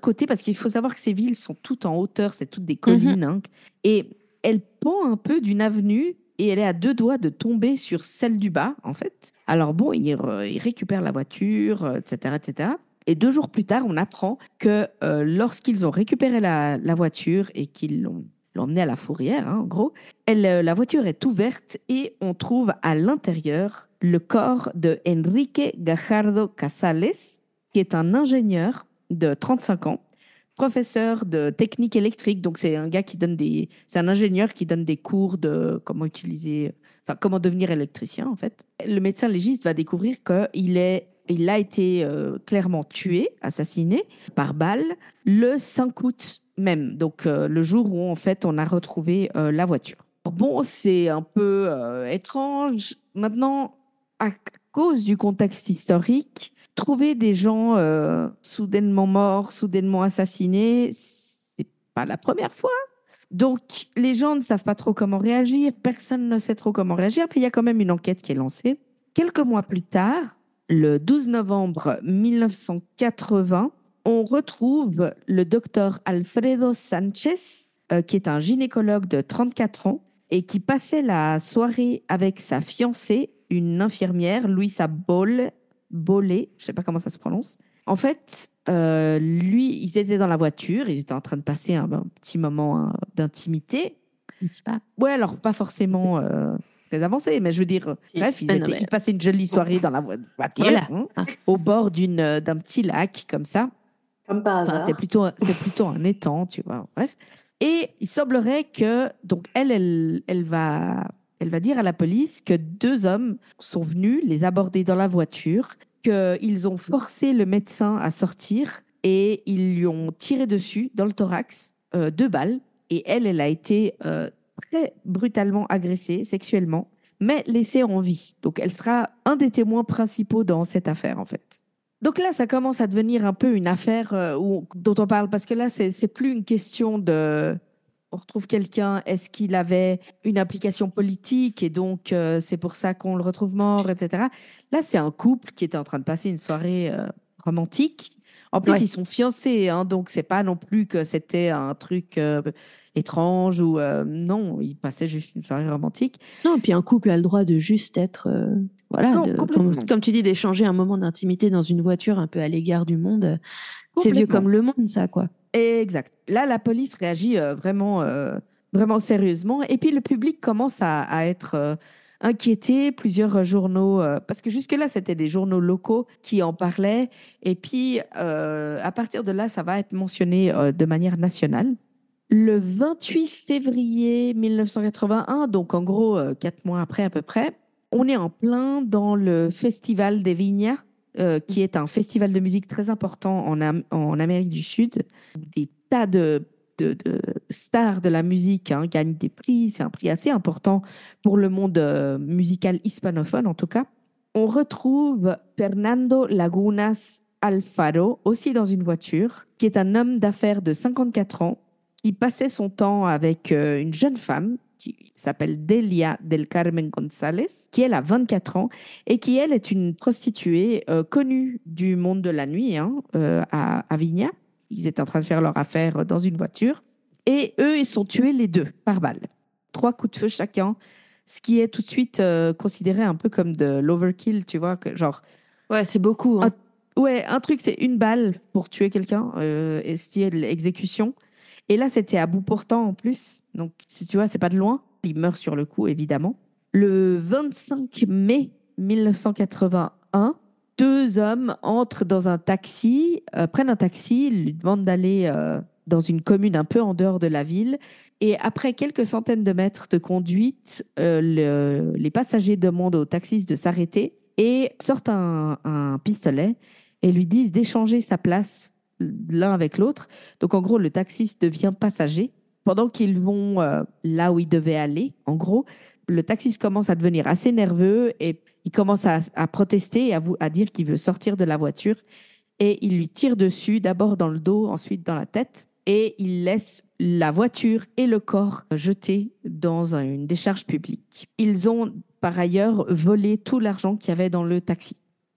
Speaker 1: côté, parce qu'il faut savoir que ces villes sont toutes en hauteur, c'est toutes des collines, hein, et elle pend un peu d'une avenue et elle est à deux doigts de tomber sur celle du bas, en fait. Alors bon, il, récupère la voiture, etc., etc. Et deux jours plus tard, on apprend que euh, lorsqu'ils ont récupéré la, voiture et qu'ils l'ont emmenée à la fourrière, hein, en gros, euh, la voiture est ouverte et on trouve à l'intérieur le corps de Enrique Gajardo Casales, qui est un ingénieur de 35 ans, professeur de technique électrique. Donc, c'est un gars qui donne des. C'est un ingénieur qui donne des cours de comment utiliser. Enfin, comment devenir électricien, en fait. Le médecin légiste va découvrir qu'il est. Il a été euh, clairement tué, assassiné par balle, le 5 août même, donc euh, le jour où en fait on a retrouvé euh, la voiture. Bon, c'est un peu étrange. Maintenant, à cause du contexte historique, trouver des gens soudainement morts, soudainement assassinés, c'est pas la première fois. Donc, les gens ne savent pas trop comment réagir, personne ne sait trop comment réagir, puis il y a quand même une enquête qui est lancée. Quelques mois plus tard, le 12 novembre 1980, on retrouve le docteur Alfredo Sanchez, euh, qui est un gynécologue de 34 ans et qui passait la soirée avec sa fiancée, une infirmière, Louisa Boll, Bolé, je sais pas comment ça se prononce. En fait, euh, lui, ils étaient dans la voiture, ils étaient en train de passer un, petit moment hein, d'intimité.
Speaker 2: Pas.
Speaker 1: Ouais, alors pas forcément euh, très avancé, mais je veux dire, bref, ils, étaient, passaient une jolie soirée dans la voiture, hein, au bord d'une euh, d'un petit lac comme ça.
Speaker 3: Comme par
Speaker 1: c'est plutôt c'est plutôt un étang, tu vois. Bref. Et il semblerait que donc elle, elle, elle va elle va dire à la police que deux hommes sont venus les aborder dans la voiture, qu'ils ont forcé le médecin à sortir et ils lui ont tiré dessus dans le thorax euh, deux balles. Et elle, elle a été euh, très brutalement agressée sexuellement, mais laissée en vie. Donc elle sera un des témoins principaux dans cette affaire, en fait. Donc là, ça commence à devenir un peu une affaire euh, dont on parle, parce que là, c'est plus une question de on retrouve quelqu'un, est-ce qu'il avait une application politique et donc euh, c'est pour ça qu'on le retrouve mort, etc. Là, c'est un couple qui était en train de passer une soirée euh, romantique. En plus, ils sont fiancés, hein, donc c'est pas non plus que c'était un truc euh, étrange ou non, ils passaient juste une soirée romantique.
Speaker 2: Non, et puis un couple a le droit de juste être, voilà, comme, tu dis, d'échanger un moment d'intimité dans une voiture un peu à l'égard du monde. C'est vieux comme le monde, ça, quoi.
Speaker 1: Exact. Là, la police réagit euh, vraiment, euh, vraiment sérieusement. Et puis, le public commence à, être euh, inquiété. Plusieurs journaux, parce que jusque-là, c'était des journaux locaux qui en parlaient. Et puis, à partir de là, ça va être mentionné de manière nationale. Le 28 février 1981, donc en gros, quatre mois après à peu près, on est en plein dans le Festival des Vignas euh, qui est un festival de musique très important en, Amérique du Sud. Des tas de, de, stars de la musique hein, gagnent des prix. C'est un prix assez important pour le monde euh, musical hispanophone, en tout cas. On retrouve Fernando Lagunas Alfaro, aussi dans une voiture, qui est un homme d'affaires de 54 ans, qui passait son temps avec euh, une jeune femme qui s'appelle Delia del Carmen González, qui elle a 24 ans et qui elle est une prostituée euh, connue du monde de la nuit hein, euh, à Avignon. Ils étaient en train de faire leur affaire dans une voiture et eux, ils sont tués les deux par balle. Trois coups de feu chacun, ce qui est tout de suite euh, considéré un peu comme de l'overkill, tu vois, que genre.
Speaker 2: Ouais, c'est beaucoup. Hein.
Speaker 1: ouais, un truc, c'est une balle pour tuer quelqu'un, et style exécution. Et là, c'était à bout portant en plus. Donc, si tu vois, c'est pas de loin. Il meurt sur le coup, évidemment. Le 25 mai 1981, deux hommes entrent dans un taxi, euh, prennent un taxi, lui demandent d'aller euh, dans une commune un peu en dehors de la ville. Et après quelques centaines de mètres de conduite, euh, les passagers demandent au taxiste de s'arrêter et sortent un pistolet et lui disent d'échanger sa place l'un avec l'autre. Donc en gros, le taxiste devient passager. Pendant qu'ils vont euh, là où ils devaient aller, en gros, le taxiste commence à devenir assez nerveux et il commence à, protester et à, à dire qu'il veut sortir de la voiture. Et il lui tire dessus, d'abord dans le dos, ensuite dans la tête. Et il laisse la voiture et le corps jetés dans une décharge publique. Ils ont par ailleurs volé tout l'argent qu'il y avait dans le taxi.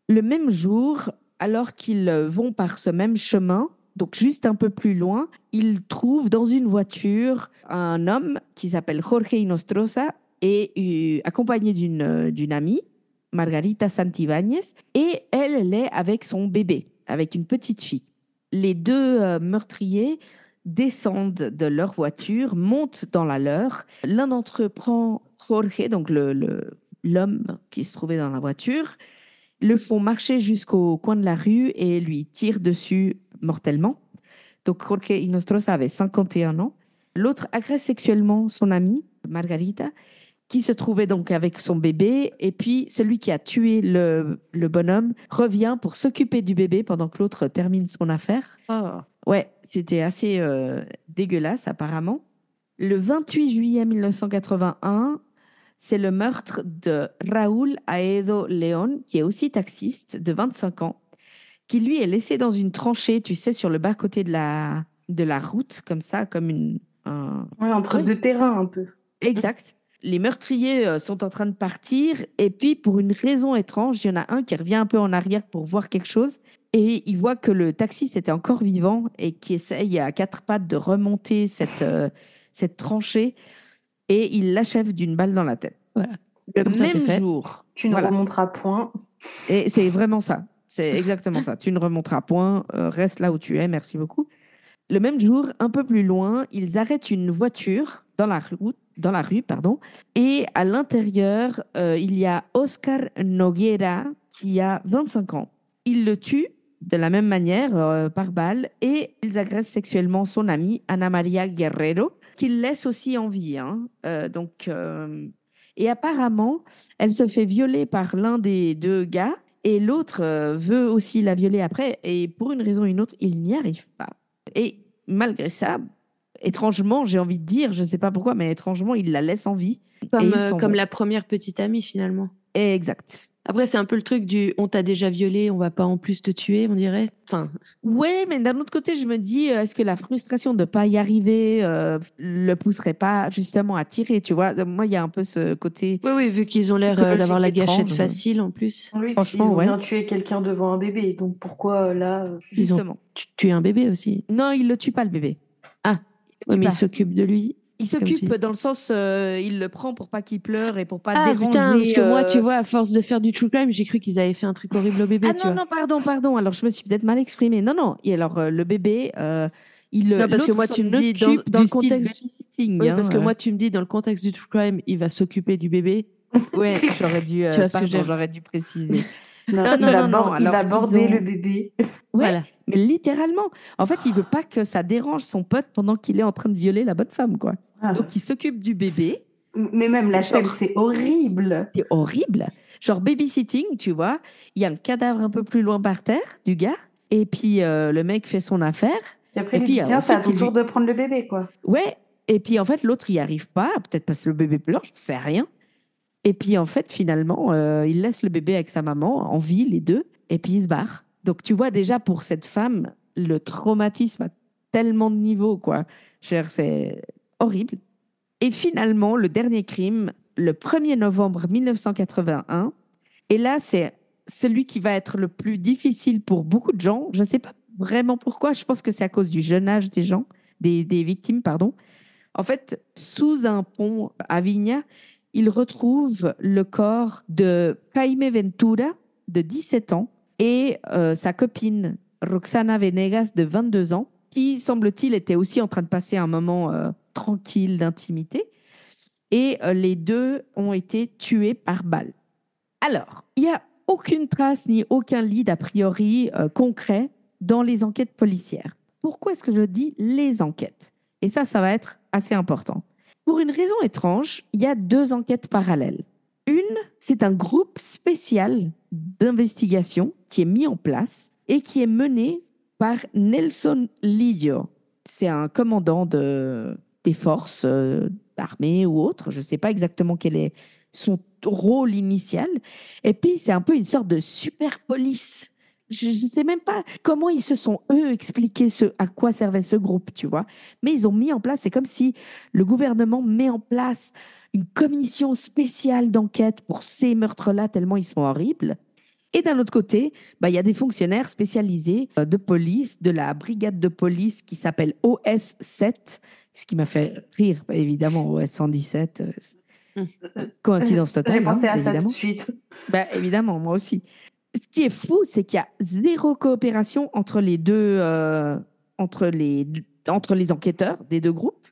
Speaker 1: Le même jour, alors qu'ils vont par ce même chemin, donc juste un peu plus loin, ils trouvent dans une voiture un homme qui s'appelle Jorge Inostroza, est euh, accompagnée d'une euh, d'une amie, Margarita Santibáñez, et elle, elle est avec son bébé, avec une petite fille. Les deux euh, meurtriers descendent de leur voiture, montent dans la leur. L'un d'entre eux prend Jorge, donc l'homme qui se trouvait dans la voiture, le font marcher jusqu'au coin de la rue et lui tire dessus mortellement. Donc Jorge Inostroza avait 51 ans. L'autre agresse sexuellement son amie, Margarita, qui se trouvait donc avec son bébé. Et puis celui qui a tué le, le bonhomme revient pour s'occuper du bébé pendant que l'autre termine son affaire. Ouais, c'était assez euh, dégueulasse apparemment. Le 28 juillet 1981, c'est le meurtre de Raúl Aedo León, qui est aussi taxiste, de 25 ans, qui lui est laissé dans une tranchée, tu sais, sur le bas-côté de la, de la route, comme ça, comme une... un-
Speaker 3: Ouais, entre
Speaker 1: Oui.
Speaker 3: deux terrains un peu.
Speaker 1: Exact. Les meurtriers euh, sont en train de partir et puis pour une raison étrange, il y en a un qui revient un peu en arrière pour voir quelque chose et il voit que le taxiste était encore vivant et qui essaye à quatre pattes de remonter cette, euh, cette tranchée et il l'achève d'une balle dans la tête.
Speaker 2: Voilà.
Speaker 1: Le
Speaker 2: Comme ça, c'est
Speaker 1: même
Speaker 2: fait.
Speaker 1: jour,
Speaker 3: Tu ne
Speaker 1: Voilà.
Speaker 3: remonteras point.
Speaker 1: et c'est vraiment ça. C'est exactement ça. Tu ne remonteras point. euh, reste là où tu es. Merci beaucoup. Le même jour, un peu plus loin, ils arrêtent une voiture dans la rue, dans la rue pardon, et à l'intérieur, euh, il y a Oscar Noguera qui a 25 ans. Ils le tuent de la même manière, euh, par balle, et ils agressent sexuellement son amie Ana Maria Guerrero, qu'ils laissent aussi en vie. hein. Euh, donc, euh, et apparemment, elle se fait violer par l'un des deux gars et l'autre euh, veut aussi la violer après et pour une raison ou une autre, il n'y arrive pas. Et malgré ça, étrangement, j'ai envie de dire, je ne sais pas pourquoi, mais étrangement, il la laisse en vie.
Speaker 2: Comme, comme la première petite amie finalement.
Speaker 1: Exact.
Speaker 2: Après, c'est un peu le truc du on t'a déjà violé, on va pas en plus te tuer, on dirait. Enfin,
Speaker 1: Ouais, mais d'un autre côté, je me dis, euh, est-ce que la frustration de ne pas y arriver euh, le pousserait pas justement à tirer, tu vois? Moi, il y a un peu ce côté...
Speaker 2: oui, oui, vu qu'ils ont l'air euh, d'avoir la gâchette
Speaker 1: étrange.
Speaker 2: facile en plus.
Speaker 3: Oui,
Speaker 1: Franchement,
Speaker 3: ils ont
Speaker 1: ouais.
Speaker 3: bien tué quelqu'un devant un bébé. Donc pourquoi euh, là euh,
Speaker 2: Ils ont-
Speaker 1: Justement.
Speaker 2: Un bébé aussi.
Speaker 1: Non, il ne le tue pas, le bébé.
Speaker 2: Ah. Oui, mais
Speaker 1: pas.
Speaker 2: il s'occupe de lui.
Speaker 1: Il s'occupe dans le sens, euh, il le prend pour pas qu'il pleure et pour pas
Speaker 2: Ah
Speaker 1: déranger.
Speaker 2: putain, parce que moi,
Speaker 1: euh,
Speaker 2: tu vois, à force de faire du true crime, j'ai cru qu'ils avaient fait un truc horrible au bébé,
Speaker 1: Ah
Speaker 2: tu
Speaker 1: non,
Speaker 2: vois.
Speaker 1: non, pardon, pardon. Alors, je me suis peut-être mal exprimée. Non, non. Et alors, euh, le bébé, euh, il
Speaker 2: Non, parce que moi, tu me dis, dans- le contexte- Oui,
Speaker 1: hein,
Speaker 2: parce que
Speaker 1: euh.
Speaker 2: moi, tu me dis, dans le contexte du true crime, il va s'occuper du bébé.
Speaker 1: Ouais, j'aurais dû, euh, j'aurais dû préciser.
Speaker 3: Non,
Speaker 1: Non,
Speaker 3: il,
Speaker 1: non,
Speaker 3: va
Speaker 1: non,
Speaker 3: il va border
Speaker 1: ont-
Speaker 3: le bébé.
Speaker 1: Ouais.
Speaker 2: Voilà.
Speaker 1: Mais littéralement. En fait, il veut pas que ça dérange son pote pendant qu'il est en train de violer la bonne femme, quoi.
Speaker 3: Ah,
Speaker 1: Donc, il s'occupe du bébé.
Speaker 3: Mais même la scène, c'est horrible.
Speaker 1: C'est horrible. Genre babysitting, tu vois. Il y a un cadavre un peu plus loin par terre du gars. Et puis, euh, le mec fait son affaire.
Speaker 3: Et après,
Speaker 1: Et
Speaker 3: il
Speaker 1: puis,
Speaker 3: dit, tiens, c'est à ton tour de prendre le bébé, quoi.
Speaker 1: Ouais. Et puis, en fait, l'autre, il n'y arrive pas. Peut-être parce que le bébé pleure, je sais rien. Et puis, en fait, finalement, euh, il laisse le bébé avec sa maman, en vie, les deux. Et puis, il se barre. Donc, tu vois, déjà, pour cette femme, le traumatisme a tellement de niveaux, quoi. C'est horrible. Et finalement, le dernier crime, le 1er novembre 1981. Et là, c'est celui qui va être le plus difficile pour beaucoup de gens. Je ne sais pas vraiment pourquoi. Je pense que c'est à cause du jeune âge des gens, des, des victimes, pardon. En fait, sous un pont à Vigna, ils retrouvent le corps de Jaime Ventura, de 17 ans, et euh, sa copine Roxana Venegas, de 22 ans, qui, semble-t-il, était aussi en train de passer un moment euh, tranquille d'intimité. Et euh, les deux ont été tués par balle. Alors, il n'y a aucune trace ni aucun lead a priori euh, concret dans les enquêtes policières. Pourquoi est-ce que je dis les enquêtes? Et ça, ça va être assez important. Pour une raison étrange, il y a deux enquêtes parallèles. Une, c'est un groupe spécial d'investigation qui est mis en place et qui est mené par Nelson Lidio. C'est un commandant de, des forces euh, armées ou autres. Je ne sais pas exactement quel est son rôle initial. Et puis, c'est un peu une sorte de super police. Je ne sais même pas comment ils se sont, eux, expliqué ce, à quoi servait ce groupe, tu vois. Mais ils ont mis en place, c'est comme si le gouvernement met en place une commission spéciale d'enquête pour ces meurtres-là, tellement ils sont horribles. Et d'un autre côté, bah, il y a des fonctionnaires spécialisés euh, de police, de la brigade de police qui s'appelle OS 7, ce qui m'a fait rire, évidemment, OS 117. euh, Coïncidence totale.
Speaker 3: J'ai pensé
Speaker 1: hein,
Speaker 3: à ça tout de suite.
Speaker 1: Bah, évidemment, moi aussi. Ce qui est fou, c'est qu'il y a zéro coopération entre les deux, euh, entre, les, entre les enquêteurs des deux groupes,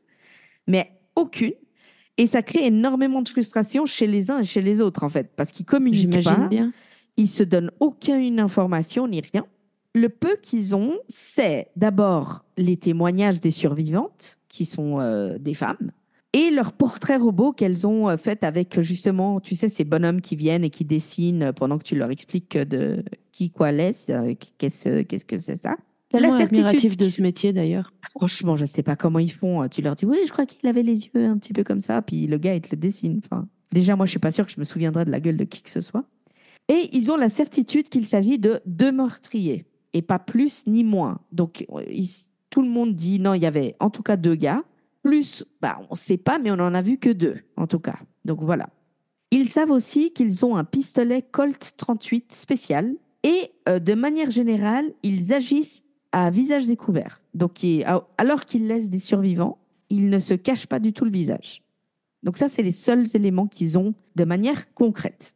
Speaker 1: mais aucune. Et ça crée énormément de frustration chez les uns et chez les autres, en fait, parce qu'ils communiquent
Speaker 2: J'imagine
Speaker 1: pas,
Speaker 2: bien.
Speaker 1: ils se donnent aucune information ni rien. Le peu qu'ils ont, c'est d'abord les témoignages des survivantes, qui sont euh, des femmes, et leurs portraits robots qu'elles ont euh, fait avec justement, tu sais, ces bonhommes qui viennent et qui dessinent pendant que tu leur expliques de qui quoi laisse, euh, qu'est-ce qu'est-ce que c'est ça.
Speaker 2: Tellement admiratif de ce métier d'ailleurs.
Speaker 1: Franchement, je sais pas comment ils font. Tu leur dis, oui, je crois qu'il avait les yeux un petit peu comme ça, puis le gars, il te le dessine. Enfin, déjà, moi, je suis pas sûre que je me souviendrai de la gueule de qui que ce soit. Et ils ont la certitude qu'il s'agit de deux meurtriers, et pas plus ni moins. Donc, ils- tout le monde dit, non, il y avait en tout cas deux gars. Plus, bah, on sait pas, mais on en a vu que deux, en tout cas. Donc, voilà. Ils savent aussi qu'ils ont un pistolet Colt 38 spécial, et euh, de manière générale, ils agissent à visage découvert. Donc, alors qu'ils laissent des survivants, ils ne se cachent pas du tout le visage. Donc ça, c'est les seuls éléments qu'ils ont de manière concrète.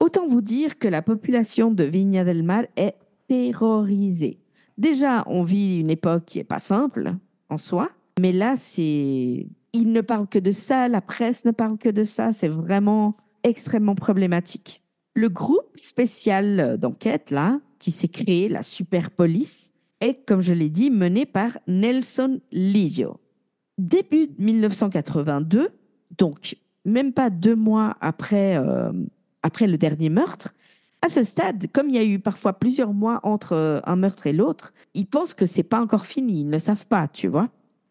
Speaker 1: Autant vous dire que la population de Viña del Mar est terrorisée. Déjà, on vit une époque qui est pas simple en soi, mais là, c'est... Ils ne parlent que de ça, la presse ne parle que de ça, c'est vraiment extrêmement problématique. Le groupe spécial d'enquête, là, qui s'est créé, la Super Police, est, comme je l'ai dit, mené par Nelson Ligio. Début 1982, donc même pas deux mois après, euh, après le dernier meurtre, à ce stade, comme il y a eu parfois plusieurs mois entre euh, un meurtre et l'autre, ils pensent que c'est pas encore fini, ils ne savent pas, tu vois.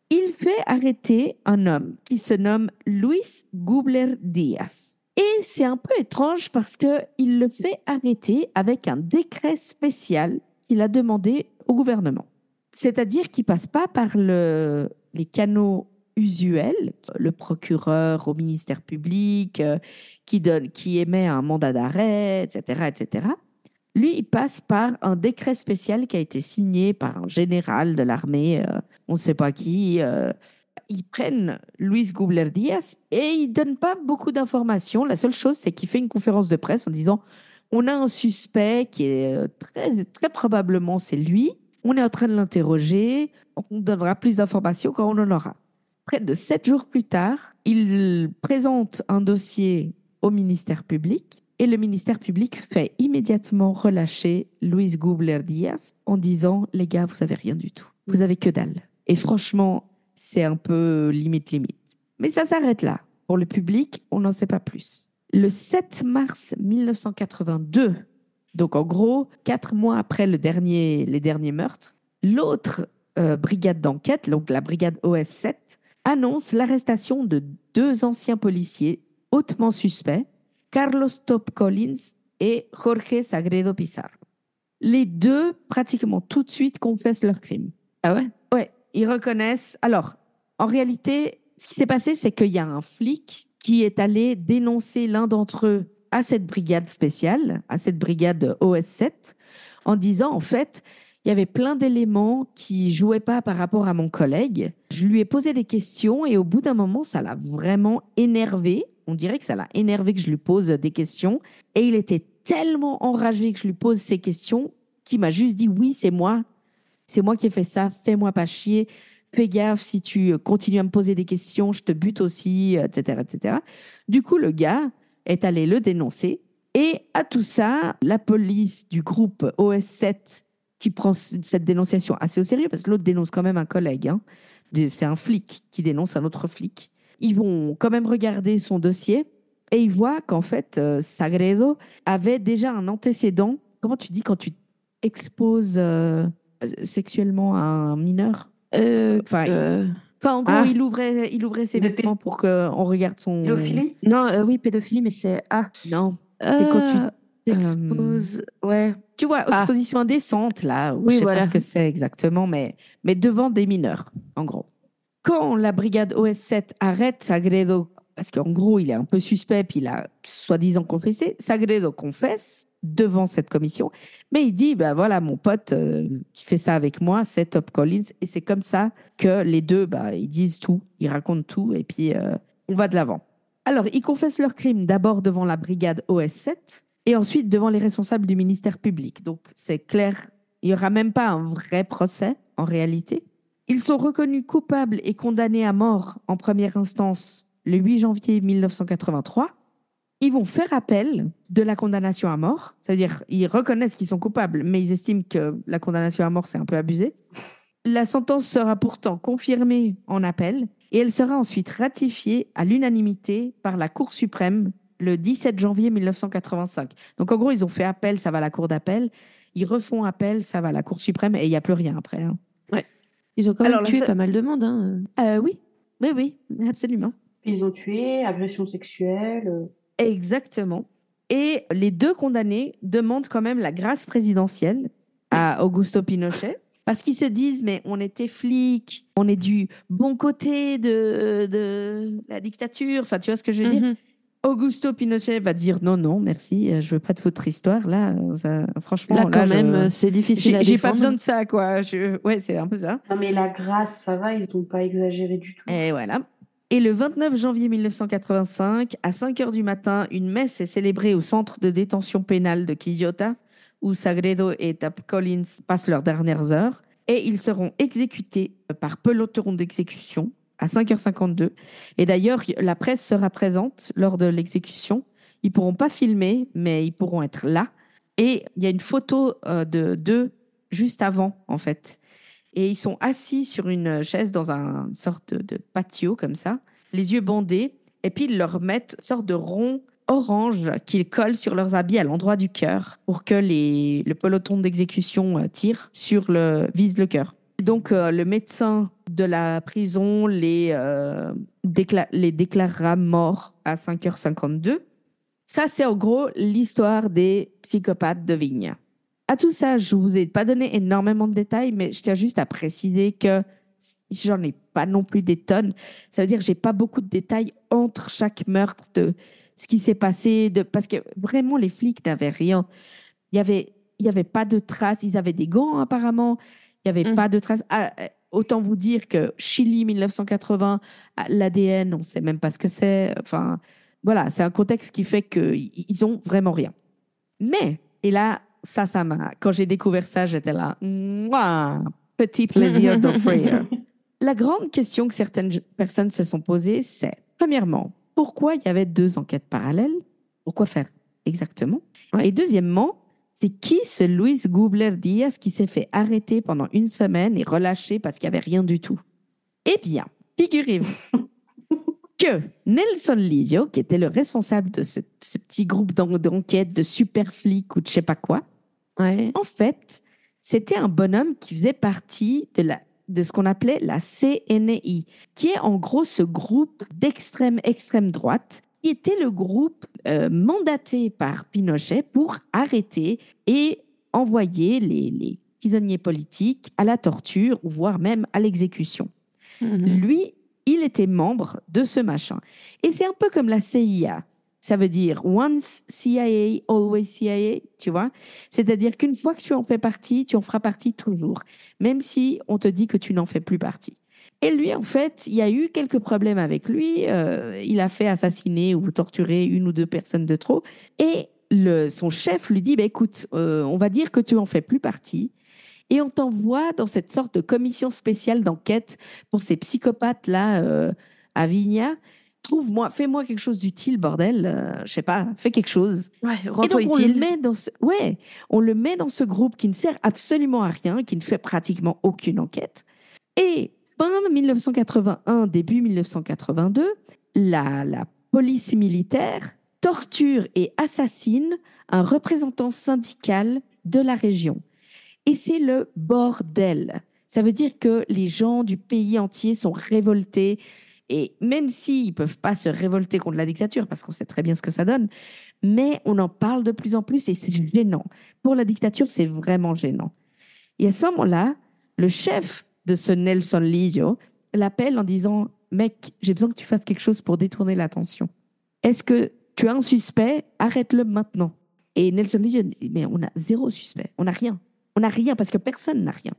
Speaker 1: Il fait arrêter un homme qui se nomme Luis Gubler Diaz. Et c'est un peu étrange parce que il le fait arrêter avec un décret spécial qu'il a demandé au gouvernement. C'est-à-dire qu'il passe pas par le, les canaux usuels, le procureur au ministère public, euh, qui, donne, qui émet un mandat d'arrêt, etc., etc. Lui, il passe par un décret spécial qui a été signé par un général de l'armée, euh, on ne sait pas qui. euh. ils prennent Luis Gubler Diaz et ils donnent pas beaucoup d'informations. La seule chose, c'est qu'il fait une conférence de presse en disant on a un suspect qui est très, très probablement c'est lui. On est en train de l'interroger. On donnera plus d'informations quand on en aura. Près de sept jours plus tard, il présente un dossier au ministère public et le ministère public fait immédiatement relâcher Luis Gubler Diaz en disant les gars, vous avez rien du tout. Vous avez que dalle. Et franchement, c'est un peu limite limite. Mais ça s'arrête là. Pour le public, on n'en sait pas plus. Le 7 mars 1982, donc en gros, quatre mois après le dernier, les derniers meurtres, l'autre euh, brigade d'enquête, donc la brigade OS7, annonce l'arrestation de deux anciens policiers hautement suspects, Carlos Top Collins et Jorge Sagredo Pizarro. Les deux, pratiquement tout de suite, confessent leur crime.
Speaker 2: Ah ouais?
Speaker 1: Ouais, ils reconnaissent. Alors, en réalité, ce qui s'est passé, c'est qu'il y a un flic qui est allé dénoncer l'un d'entre eux à cette brigade spéciale, à cette brigade OS7, en disant, en fait, il y avait plein d'éléments qui jouaient pas par rapport à mon collègue. Je lui ai posé des questions et au bout d'un moment, ça l'a vraiment énervé. On dirait que ça l'a énervé que je lui pose des questions. Et il était tellement enragé que je lui pose ces questions qu'il m'a juste dit oui, c'est moi. C'est moi qui ai fait ça. Fais-moi pas chier. Fais gaffe si tu continues à me poser des questions, je te bute aussi, etc., etc. Du coup, le gars est allé le dénoncer. Et à tout ça, la police du groupe OS7 qui prend cette dénonciation assez au sérieux, parce que l'autre dénonce quand même un collègue. Hein. C'est un flic qui dénonce un autre flic. Ils vont quand même regarder son dossier et ils voient qu'en fait, euh, Sagredo avait déjà un antécédent. Comment tu dis quand tu exposes euh, sexuellement un mineur?
Speaker 2: Euh,
Speaker 1: Enfin,
Speaker 2: euh,
Speaker 1: Enfin, en gros,
Speaker 2: Ah.
Speaker 1: il, ouvrait, il ouvrait ses
Speaker 3: De
Speaker 1: vêtements pour qu'on regarde son.
Speaker 3: Pédophilie?
Speaker 2: Non, euh, oui, pédophilie, mais c'est. Ah,
Speaker 1: Non. C'est quand tu-
Speaker 2: euh, exposes. Ouais.
Speaker 1: Tu vois,
Speaker 2: Ah.
Speaker 1: exposition indécente, là. ou
Speaker 2: Oui,
Speaker 1: je sais
Speaker 2: voilà.
Speaker 1: pas ce que c'est exactement, mais, mais devant des mineurs, en gros. Quand la brigade OS7 arrête Sagredo, parce qu'en gros, il est un peu suspect, puis il a soi-disant confessé, Sagredo confesse devant cette commission, mais il dit, ben voilà, mon pote euh, qui fait ça avec moi, c'est Top Collins, et c'est comme ça que les deux, bah, ils disent tout, ils racontent tout, et puis euh, on va de l'avant. Alors, ils confessent leur crime d'abord devant la brigade OS7 et ensuite devant les responsables du ministère public. Donc, c'est clair, il n'y aura même pas un vrai procès en réalité. Ils sont reconnus coupables et condamnés à mort en première instance le 8 janvier 1983. Ils vont faire appel de la condamnation à mort. Ça veut dire ils reconnaissent qu'ils sont coupables, mais ils estiment que la condamnation à mort, c'est un peu abusé. La sentence sera pourtant confirmée en appel et elle sera ensuite ratifiée à l'unanimité par la Cour suprême le 17 janvier 1985. Donc en gros, ils ont fait appel, ça va à la Cour d'appel. Ils refont appel, ça va à la Cour suprême et il n'y a plus rien après. hein.
Speaker 2: Ils ont quand même
Speaker 1: Alors,
Speaker 2: tué pas mal de monde. Hein.
Speaker 1: Euh, oui, oui, oui, absolument.
Speaker 3: Ils ont tué, agression sexuelle. euh.
Speaker 1: Exactement. Et les deux condamnés demandent quand même la grâce présidentielle à Augusto Pinochet parce qu'ils se disent mais on était flics, on est du bon côté de, de la dictature. Enfin, tu vois ce que je veux dire?
Speaker 2: Mhm.
Speaker 1: Augusto Pinochet va dire non, non, merci, euh, je veux pas de votre histoire. Là, ça- franchement,
Speaker 2: Là, quand même, euh, c'est difficile
Speaker 1: j'ai pas besoin de ça, quoi. Je... Ouais, c'est un peu ça.
Speaker 3: Non, mais la grâce, ça va, ils n'ont pas exagéré du tout.
Speaker 1: Et voilà. Et le 29 janvier 1985, à 5 heures du matin, une messe est célébrée au centre de détention pénale de Quillota, où Sagredo et Tap Collins passent leurs dernières heures. Et ils seront exécutés par peloton d'exécution à 5h52. Et d'ailleurs, la presse sera présente lors de l'exécution. Ils pourront pas filmer, mais ils pourront être là. Et il y a une photo euh, de d'eux juste avant, en fait. Et ils sont assis sur une chaise dans un une sorte de, patio comme ça, les yeux bandés. Et puis ils leur mettent une sorte de rond orange qu'ils collent sur leurs habits à l'endroit du cœur pour que les, le peloton d'exécution euh, tire sur le vise le cœur. Donc euh, le médecin de la prison les, euh, déclarera morts à 5h52. Ça, c'est en gros l'histoire des psychopathes de Vigne. À tout ça, je vous ai pas donné énormément de détails, mais je tiens juste à préciser que j'en ai pas non plus des tonnes. Ça veut dire que j'ai pas beaucoup de détails entre chaque meurtre de ce qui s'est passé, de parce que vraiment les flics n'avaient rien. Il y avait, il y avait pas de traces. Ils avaient des gants apparemment. Il y avait
Speaker 2: Mm.
Speaker 1: pas de traces. Ah, euh, autant vous dire que Chili 1980, ah, l'ADN, on sait même pas ce que c'est. Enfin, voilà, c'est un contexte qui fait qu'ils ont vraiment rien. Mais, et là, ça, ça m'a. Quand j'ai découvert ça, j'étais là. Mouah, petit plaisir d'offrir. La grande question que certaines personnes se sont posées, c'est premièrement, pourquoi il y avait deux enquêtes parallèles? Pourquoi faire exactement?
Speaker 2: Ouais.
Speaker 1: Et deuxièmement, c'est qui ce Luis Gubler Diaz qui s'est fait arrêter pendant une semaine et relâché parce qu'il n'y avait rien du tout? Eh bien, figurez-vous que Nelson Lizio, qui était le responsable de ce, ce petit groupe d'en- d'enquête de super flics ou de je sais pas quoi,
Speaker 2: Ouais.
Speaker 1: en fait, c'était un bonhomme qui faisait partie de, la, de ce qu'on appelait la CNI, qui est en gros ce groupe d'extrême extrême droite, qui était le groupe euh, mandaté par Pinochet pour arrêter et envoyer les, les prisonniers politiques à la torture ou voire même à l'exécution.
Speaker 2: Mhm.
Speaker 1: Lui, il était membre de ce machin. Et c'est un peu comme la CIA. Ça veut dire once CIA, always CIA, tu vois C'est-à-dire qu'une fois que tu en fais partie, tu en feras partie toujours, même si on te dit que tu n'en fais plus partie. Et lui, en fait, il y a eu quelques problèmes avec lui. Euh, il a fait assassiner ou torturer une ou deux personnes de trop. Et le, son chef lui dit, bah, écoute, euh, on va dire que tu en fais plus partie. Et on t'envoie dans cette sorte de commission spéciale d'enquête pour ces psychopathes-là euh, à Vigna. Trouve-moi, fais-moi quelque chose d'utile, bordel. Euh, je sais pas, fais quelque chose.
Speaker 2: Ouais,
Speaker 1: Et
Speaker 2: rends-toi
Speaker 1: donc, on le met dans ce, ouais, on le met dans ce groupe qui ne sert absolument à rien, qui ne fait pratiquement aucune enquête. Et fin 1981, début 1982, la, police militaire torture et assassine un représentant syndical de la région. Et c'est le bordel. Ça veut dire que les gens du pays entier sont révoltés. Et même s'ils ne peuvent pas se révolter contre la dictature, parce qu'on sait très bien ce que ça donne, mais on en parle de plus en plus et c'est gênant. Pour la dictature, c'est vraiment gênant. Et à ce moment-là, le chef de ce Nelson Lizio l'appelle en disant Mec, j'ai besoin que tu fasses quelque chose pour détourner l'attention. Est-ce que tu as un suspect? Arrête-le maintenant. Et Nelson Lizio dit Mais on a zéro suspect, on n'a rien. On n'a rien parce que personne n'a rien.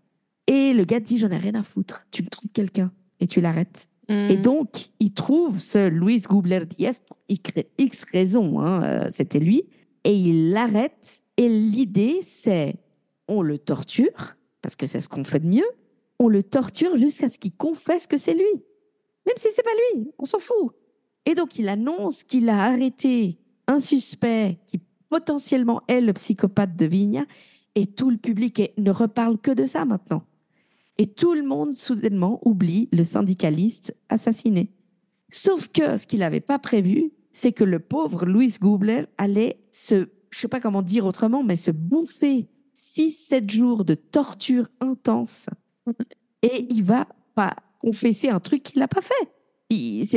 Speaker 1: Et le gars dit J'en ai rien à foutre. Tu me trouves quelqu'un et tu l'arrêtes Et donc, il trouve ce Luis Gubler-Diaz pour X raisons, hein, euh, c'était lui, et il l'arrête. Et l'idée, c'est on le torture, parce que c'est ce qu'on fait de mieux, on le torture jusqu'à ce qu'il confesse que c'est lui. Même si c'est pas lui, on s'en fout. Et donc, il annonce qu'il a arrêté un suspect qui potentiellement est le psychopathe de Vigna, et tout le public ne reparle que de ça maintenant. Et tout le monde, soudainement, oublie le syndicaliste assassiné. Sauf que ce qu'il n'avait pas prévu, c'est que le pauvre Louis Goubler allait se, je sais pas comment dire autrement, mais se bouffer 6-7 jours de torture intense. Et il va pas confesser un truc qu'il n'a pas fait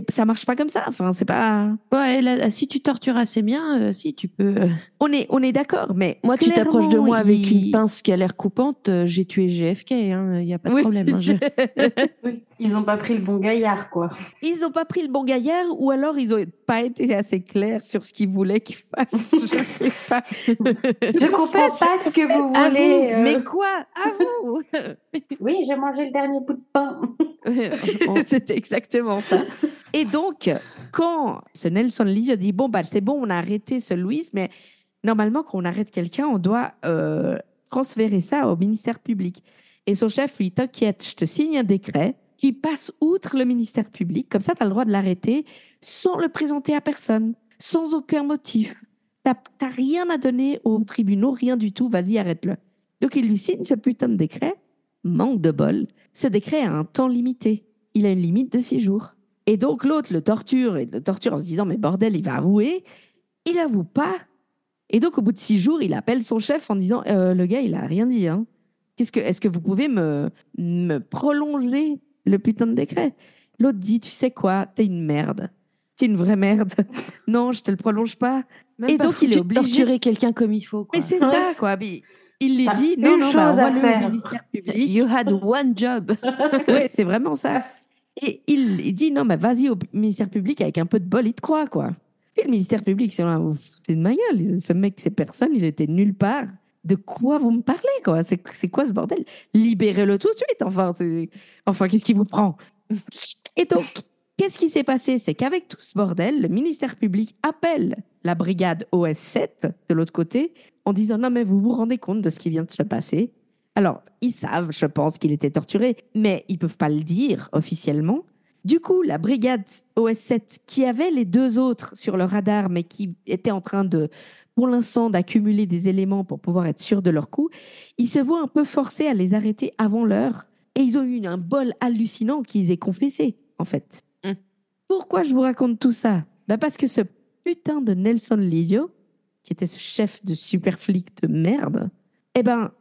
Speaker 1: ça marche pas comme ça. Enfin, c'est pas.
Speaker 2: Ouais, si tu tortures assez bien, euh, si tu peux. Euh.
Speaker 1: On est, on est d'accord, mais.
Speaker 2: Moi, tu t'approches de moi avec une pince qui a l'air coupante, euh, j'ai tué GFK, il hein, n'y a pas de problème.
Speaker 3: Hein, ils n'ont pas pris le bon gaillard, quoi.
Speaker 1: Ils n'ont pas pris le bon gaillard, ou alors ils n'ont pas été assez clairs sur ce qu'ils voulaient qu'ils fassent. Je sais pas.
Speaker 3: Je comprends pas ce que vous voulez.
Speaker 2: Mais quoi? À vous
Speaker 3: Oui, j'ai mangé le dernier bout de pain.
Speaker 1: C'était exactement ça. Et donc, quand ce Nelson Lee a dit Bon, bah, c'est bon, on a arrêté ce Louis, mais normalement, quand on arrête quelqu'un, on doit euh, transférer ça au ministère public. Et son chef lui T'inquiète, je te signe un décret qui passe outre le ministère public. Comme ça, tu as le droit de l'arrêter sans le présenter à personne, sans aucun motif. Tu n'as rien à donner aux tribunaux, rien du tout. Vas-y, arrête-le. Donc, il lui signe ce putain de décret. Manque de bol. Ce décret a un temps limité. Il a une limite de six jours. Et donc l'autre le torture et le torture en se disant mais bordel, il va avouer. Il avoue pas. Et donc au bout de six jours, il appelle son chef en disant euh, le gars, il a rien dit. Hein. Qu'est-ce que est-ce que vous pouvez me me prolonger le putain de décret? L'autre dit tu sais quoi, t'es une merde. T'es une vraie merde. non, je te le prolonge pas.
Speaker 2: et donc il est obligé de torturer quelqu'un comme il faut.
Speaker 1: Mais c'est ça quoi. il lui dit non, non, bah, chose à faire. ministère public.
Speaker 2: You had one job.
Speaker 1: oui, c'est vraiment ça. Et il, dit non, mais vas-y au ministère public avec un peu de bol, il te croit, quoi. Puis le ministère public, c'est de ma gueule. Ce mec, c'est personne, il était nulle part. De quoi vous me parlez, quoi? C'est quoi ce bordel? Libérez-le tout de suite, enfin. Enfin, qu'est-ce qui vous prend? Et donc, qu'est-ce qui s'est passé? C'est qu'avec tout ce bordel, le ministère public appelle la brigade OS7 de l'autre côté en disant non, mais vous vous rendez compte de ce qui vient de se passer alors, ils savent, je pense, qu'il était torturé, mais ils peuvent pas le dire officiellement. Du coup, la brigade OS7, qui avait les deux autres sur le radar, mais qui était en train de, pour l'instant, d'accumuler des éléments pour pouvoir être sûr de leur coup, ils se voient un peu forcés à les arrêter avant l'heure. Et ils ont eu un bol hallucinant qu'ils aient confessé, en fait. Hum. Pourquoi je vous raconte tout ça? Bah Parce que ce putain de Nelson Lizio, qui était ce chef de super flic de merde, eh ben,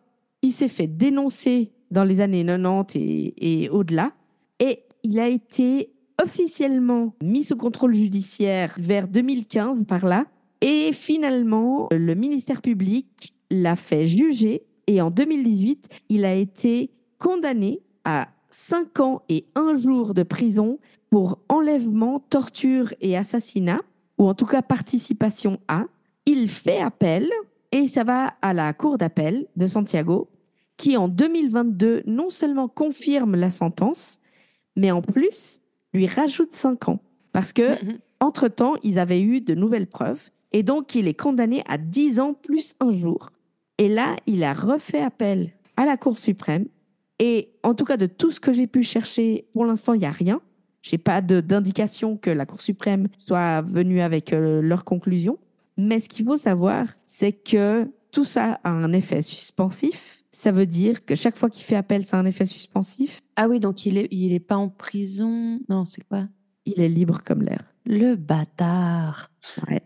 Speaker 1: il s'est fait dénoncer dans les années 90 et, au-delà. Et il a été officiellement mis sous contrôle judiciaire vers 2015 par là. Et finalement, le ministère public l'a fait juger. Et en 2018, il a été condamné à 5 ans et 1 jour de prison pour enlèvement, torture et assassinat, ou en tout cas participation à. Il fait appel et ça va à la Cour d'appel de Santiago, qui en 2022 non seulement confirme la sentence, mais en plus lui rajoute 5 ans. Parce que, mm-hmm. entre-temps, ils avaient eu de nouvelles preuves. Et donc, il est condamné à 10 ans plus un jour. Et là, il a refait appel à la Cour suprême. Et en tout cas, de tout ce que j'ai pu chercher, pour l'instant, il n'y a rien. Je n'ai pas d'indication que la Cour suprême soit venue avec euh, leur conclusion. Mais ce qu'il faut savoir, c'est que tout ça a un effet suspensif. Ça veut dire que chaque fois qu'il fait appel, ça a un effet suspensif?
Speaker 2: Ah oui, donc il est, il est pas en prison. Non, c'est quoi?
Speaker 1: Il est libre comme l'air.
Speaker 2: Le bâtard.
Speaker 1: Ouais.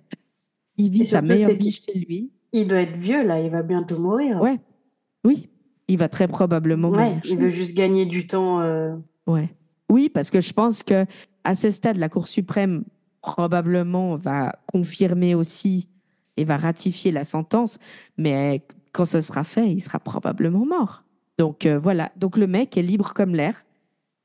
Speaker 1: Il vit sa meilleure vie chez lui.
Speaker 3: Il doit être vieux là, il va bientôt mourir.
Speaker 1: Ouais. Oui. Il va très probablement
Speaker 3: ouais, Il veut juste gagner du temps. Euh...
Speaker 1: Ouais. Oui, parce que je pense que à ce stade, la Cour suprême probablement va confirmer aussi et va ratifier la sentence, mais quand ce sera fait, il sera probablement mort. Donc euh, voilà, donc le mec est libre comme l'air.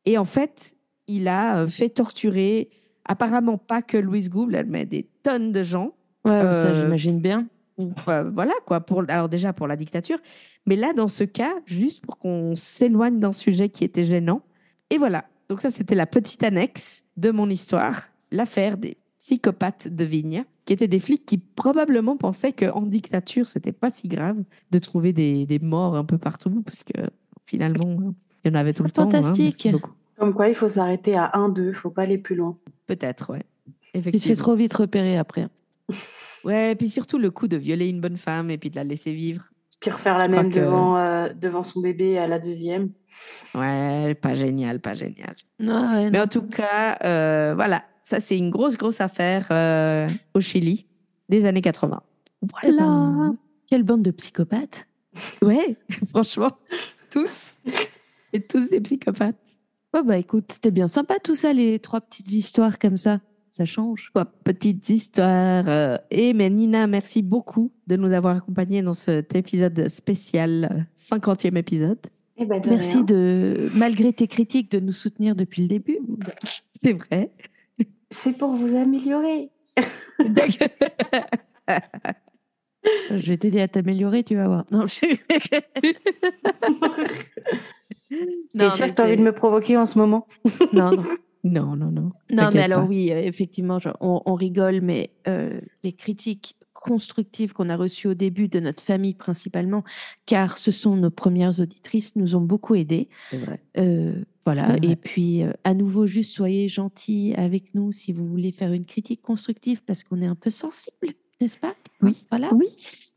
Speaker 1: Et en fait, il a euh, fait torturer, apparemment pas que Louise Goubler, mais des tonnes de gens.
Speaker 2: Ouais, ça euh, j'imagine bien.
Speaker 1: voilà quoi, pour, alors déjà pour la dictature, mais là dans ce cas, juste pour qu'on s'éloigne d'un sujet qui était gênant. Et voilà, Donc ça, c'était la petite annexe de mon histoire, l'affaire des psychopathes de Vigne, qui étaient des flics qui probablement pensaient qu'en dictature, c'était pas si grave de trouver des, des morts un peu partout, parce que finalement, il y en avait tout le temps. hein,
Speaker 2: Fantastique.
Speaker 3: Comme quoi, il faut s'arrêter à 1-2, faut pas aller plus loin.
Speaker 1: Peut-être, ouais.
Speaker 2: Tu te fais
Speaker 1: Effectivement.
Speaker 2: trop vite repérer après.
Speaker 1: Ouais, et puis surtout le coup de violer une bonne femme et puis de la laisser vivre.
Speaker 3: Puis refaire la
Speaker 1: Je
Speaker 3: même
Speaker 1: que-
Speaker 3: devant, euh, devant son bébé à la deuxième.
Speaker 1: Ouais, pas génial, pas génial.
Speaker 2: Ouais,
Speaker 1: Mais
Speaker 2: non.
Speaker 1: en tout cas, euh, voilà, ça c'est une grosse, grosse affaire euh, au Chili des années 80.
Speaker 2: Eh
Speaker 1: Voilà.
Speaker 2: ben, quelle bande de psychopathes.
Speaker 1: Ouais, franchement, tous. Et tous des psychopathes.
Speaker 2: Oh bah écoute, c'était bien sympa tout ça, les trois petites histoires comme ça. Ça change.
Speaker 1: Quoi, petites histoires. euh, Et mais Nina, merci beaucoup de nous avoir accompagnés dans cet épisode spécial, euh, 50e épisode.
Speaker 3: Eh ben, de
Speaker 2: Merci
Speaker 3: rien.
Speaker 2: de, malgré tes critiques, de nous soutenir depuis le début.
Speaker 1: C'est vrai.
Speaker 3: C'est pour vous améliorer.
Speaker 2: Je vais t'aider à t'améliorer, tu vas voir. Non, je...
Speaker 3: T'es sûr
Speaker 2: mais
Speaker 3: que t'as envie de me provoquer en ce moment?
Speaker 2: Non, non.
Speaker 1: non, non, non.
Speaker 2: Non, mais alors
Speaker 1: pas.
Speaker 2: oui, euh, effectivement, genre, on, on rigole, mais euh, les critiques constructives qu'on a reçues au début de notre famille principalement, car ce sont nos premières auditrices, nous ont beaucoup aidés.
Speaker 1: C'est vrai.
Speaker 2: Euh, voilà. Et puis, euh, à nouveau, juste soyez gentils avec nous si vous voulez faire une critique constructive, parce qu'on est un peu sensible, n'est-ce pas?
Speaker 1: Oui.
Speaker 2: Voilà.
Speaker 1: Oui,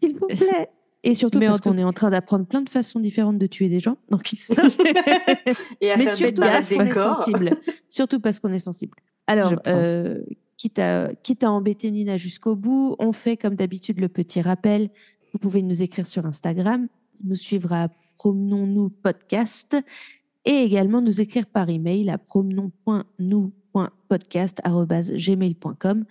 Speaker 1: s'il vous plaît.
Speaker 2: Et surtout
Speaker 1: Mais
Speaker 2: parce qu'on est en train d'apprendre plein de façons différentes de tuer des gens. Donc,
Speaker 3: Et à
Speaker 2: mais surtout parce qu'on est sensible. surtout parce qu'on est sensible. Alors, euh, quitte, à, embêter Nina jusqu'au bout, on fait comme d'habitude le petit rappel. Vous pouvez nous écrire sur Instagram, nous suivre à Promenons-nous podcast et également nous écrire par email à promenons.nous.podcast.gmail.com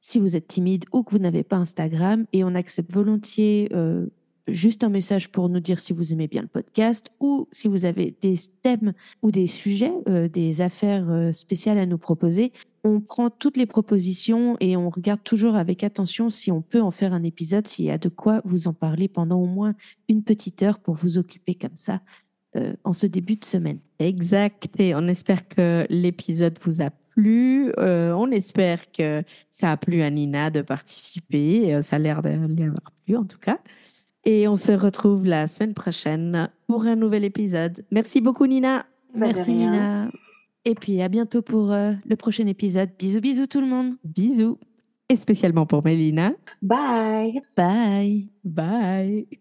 Speaker 2: si vous êtes timide ou que vous n'avez pas Instagram et on accepte volontiers euh, juste un message pour nous dire si vous aimez bien le podcast ou si vous avez des thèmes ou des sujets, euh, des affaires euh, spéciales à nous proposer. On prend toutes les propositions et on regarde toujours avec attention si on peut en faire un épisode, s'il y a de quoi vous en parler pendant au moins une petite heure pour vous occuper comme ça euh, en ce début de semaine.
Speaker 1: Exact. Et on espère que l'épisode vous a plu. On espère que ça a plu à Nina de participer. Ça a l'air de lui avoir plu en tout cas. Et on se retrouve la semaine prochaine pour un nouvel épisode. Merci beaucoup Nina.
Speaker 3: Bah,
Speaker 2: Merci. Nina. Et puis à bientôt pour euh, le prochain épisode. Bisous bisous tout le monde.
Speaker 1: Bisous. Et spécialement pour Mélina.
Speaker 3: Bye
Speaker 2: Bye.
Speaker 1: Bye.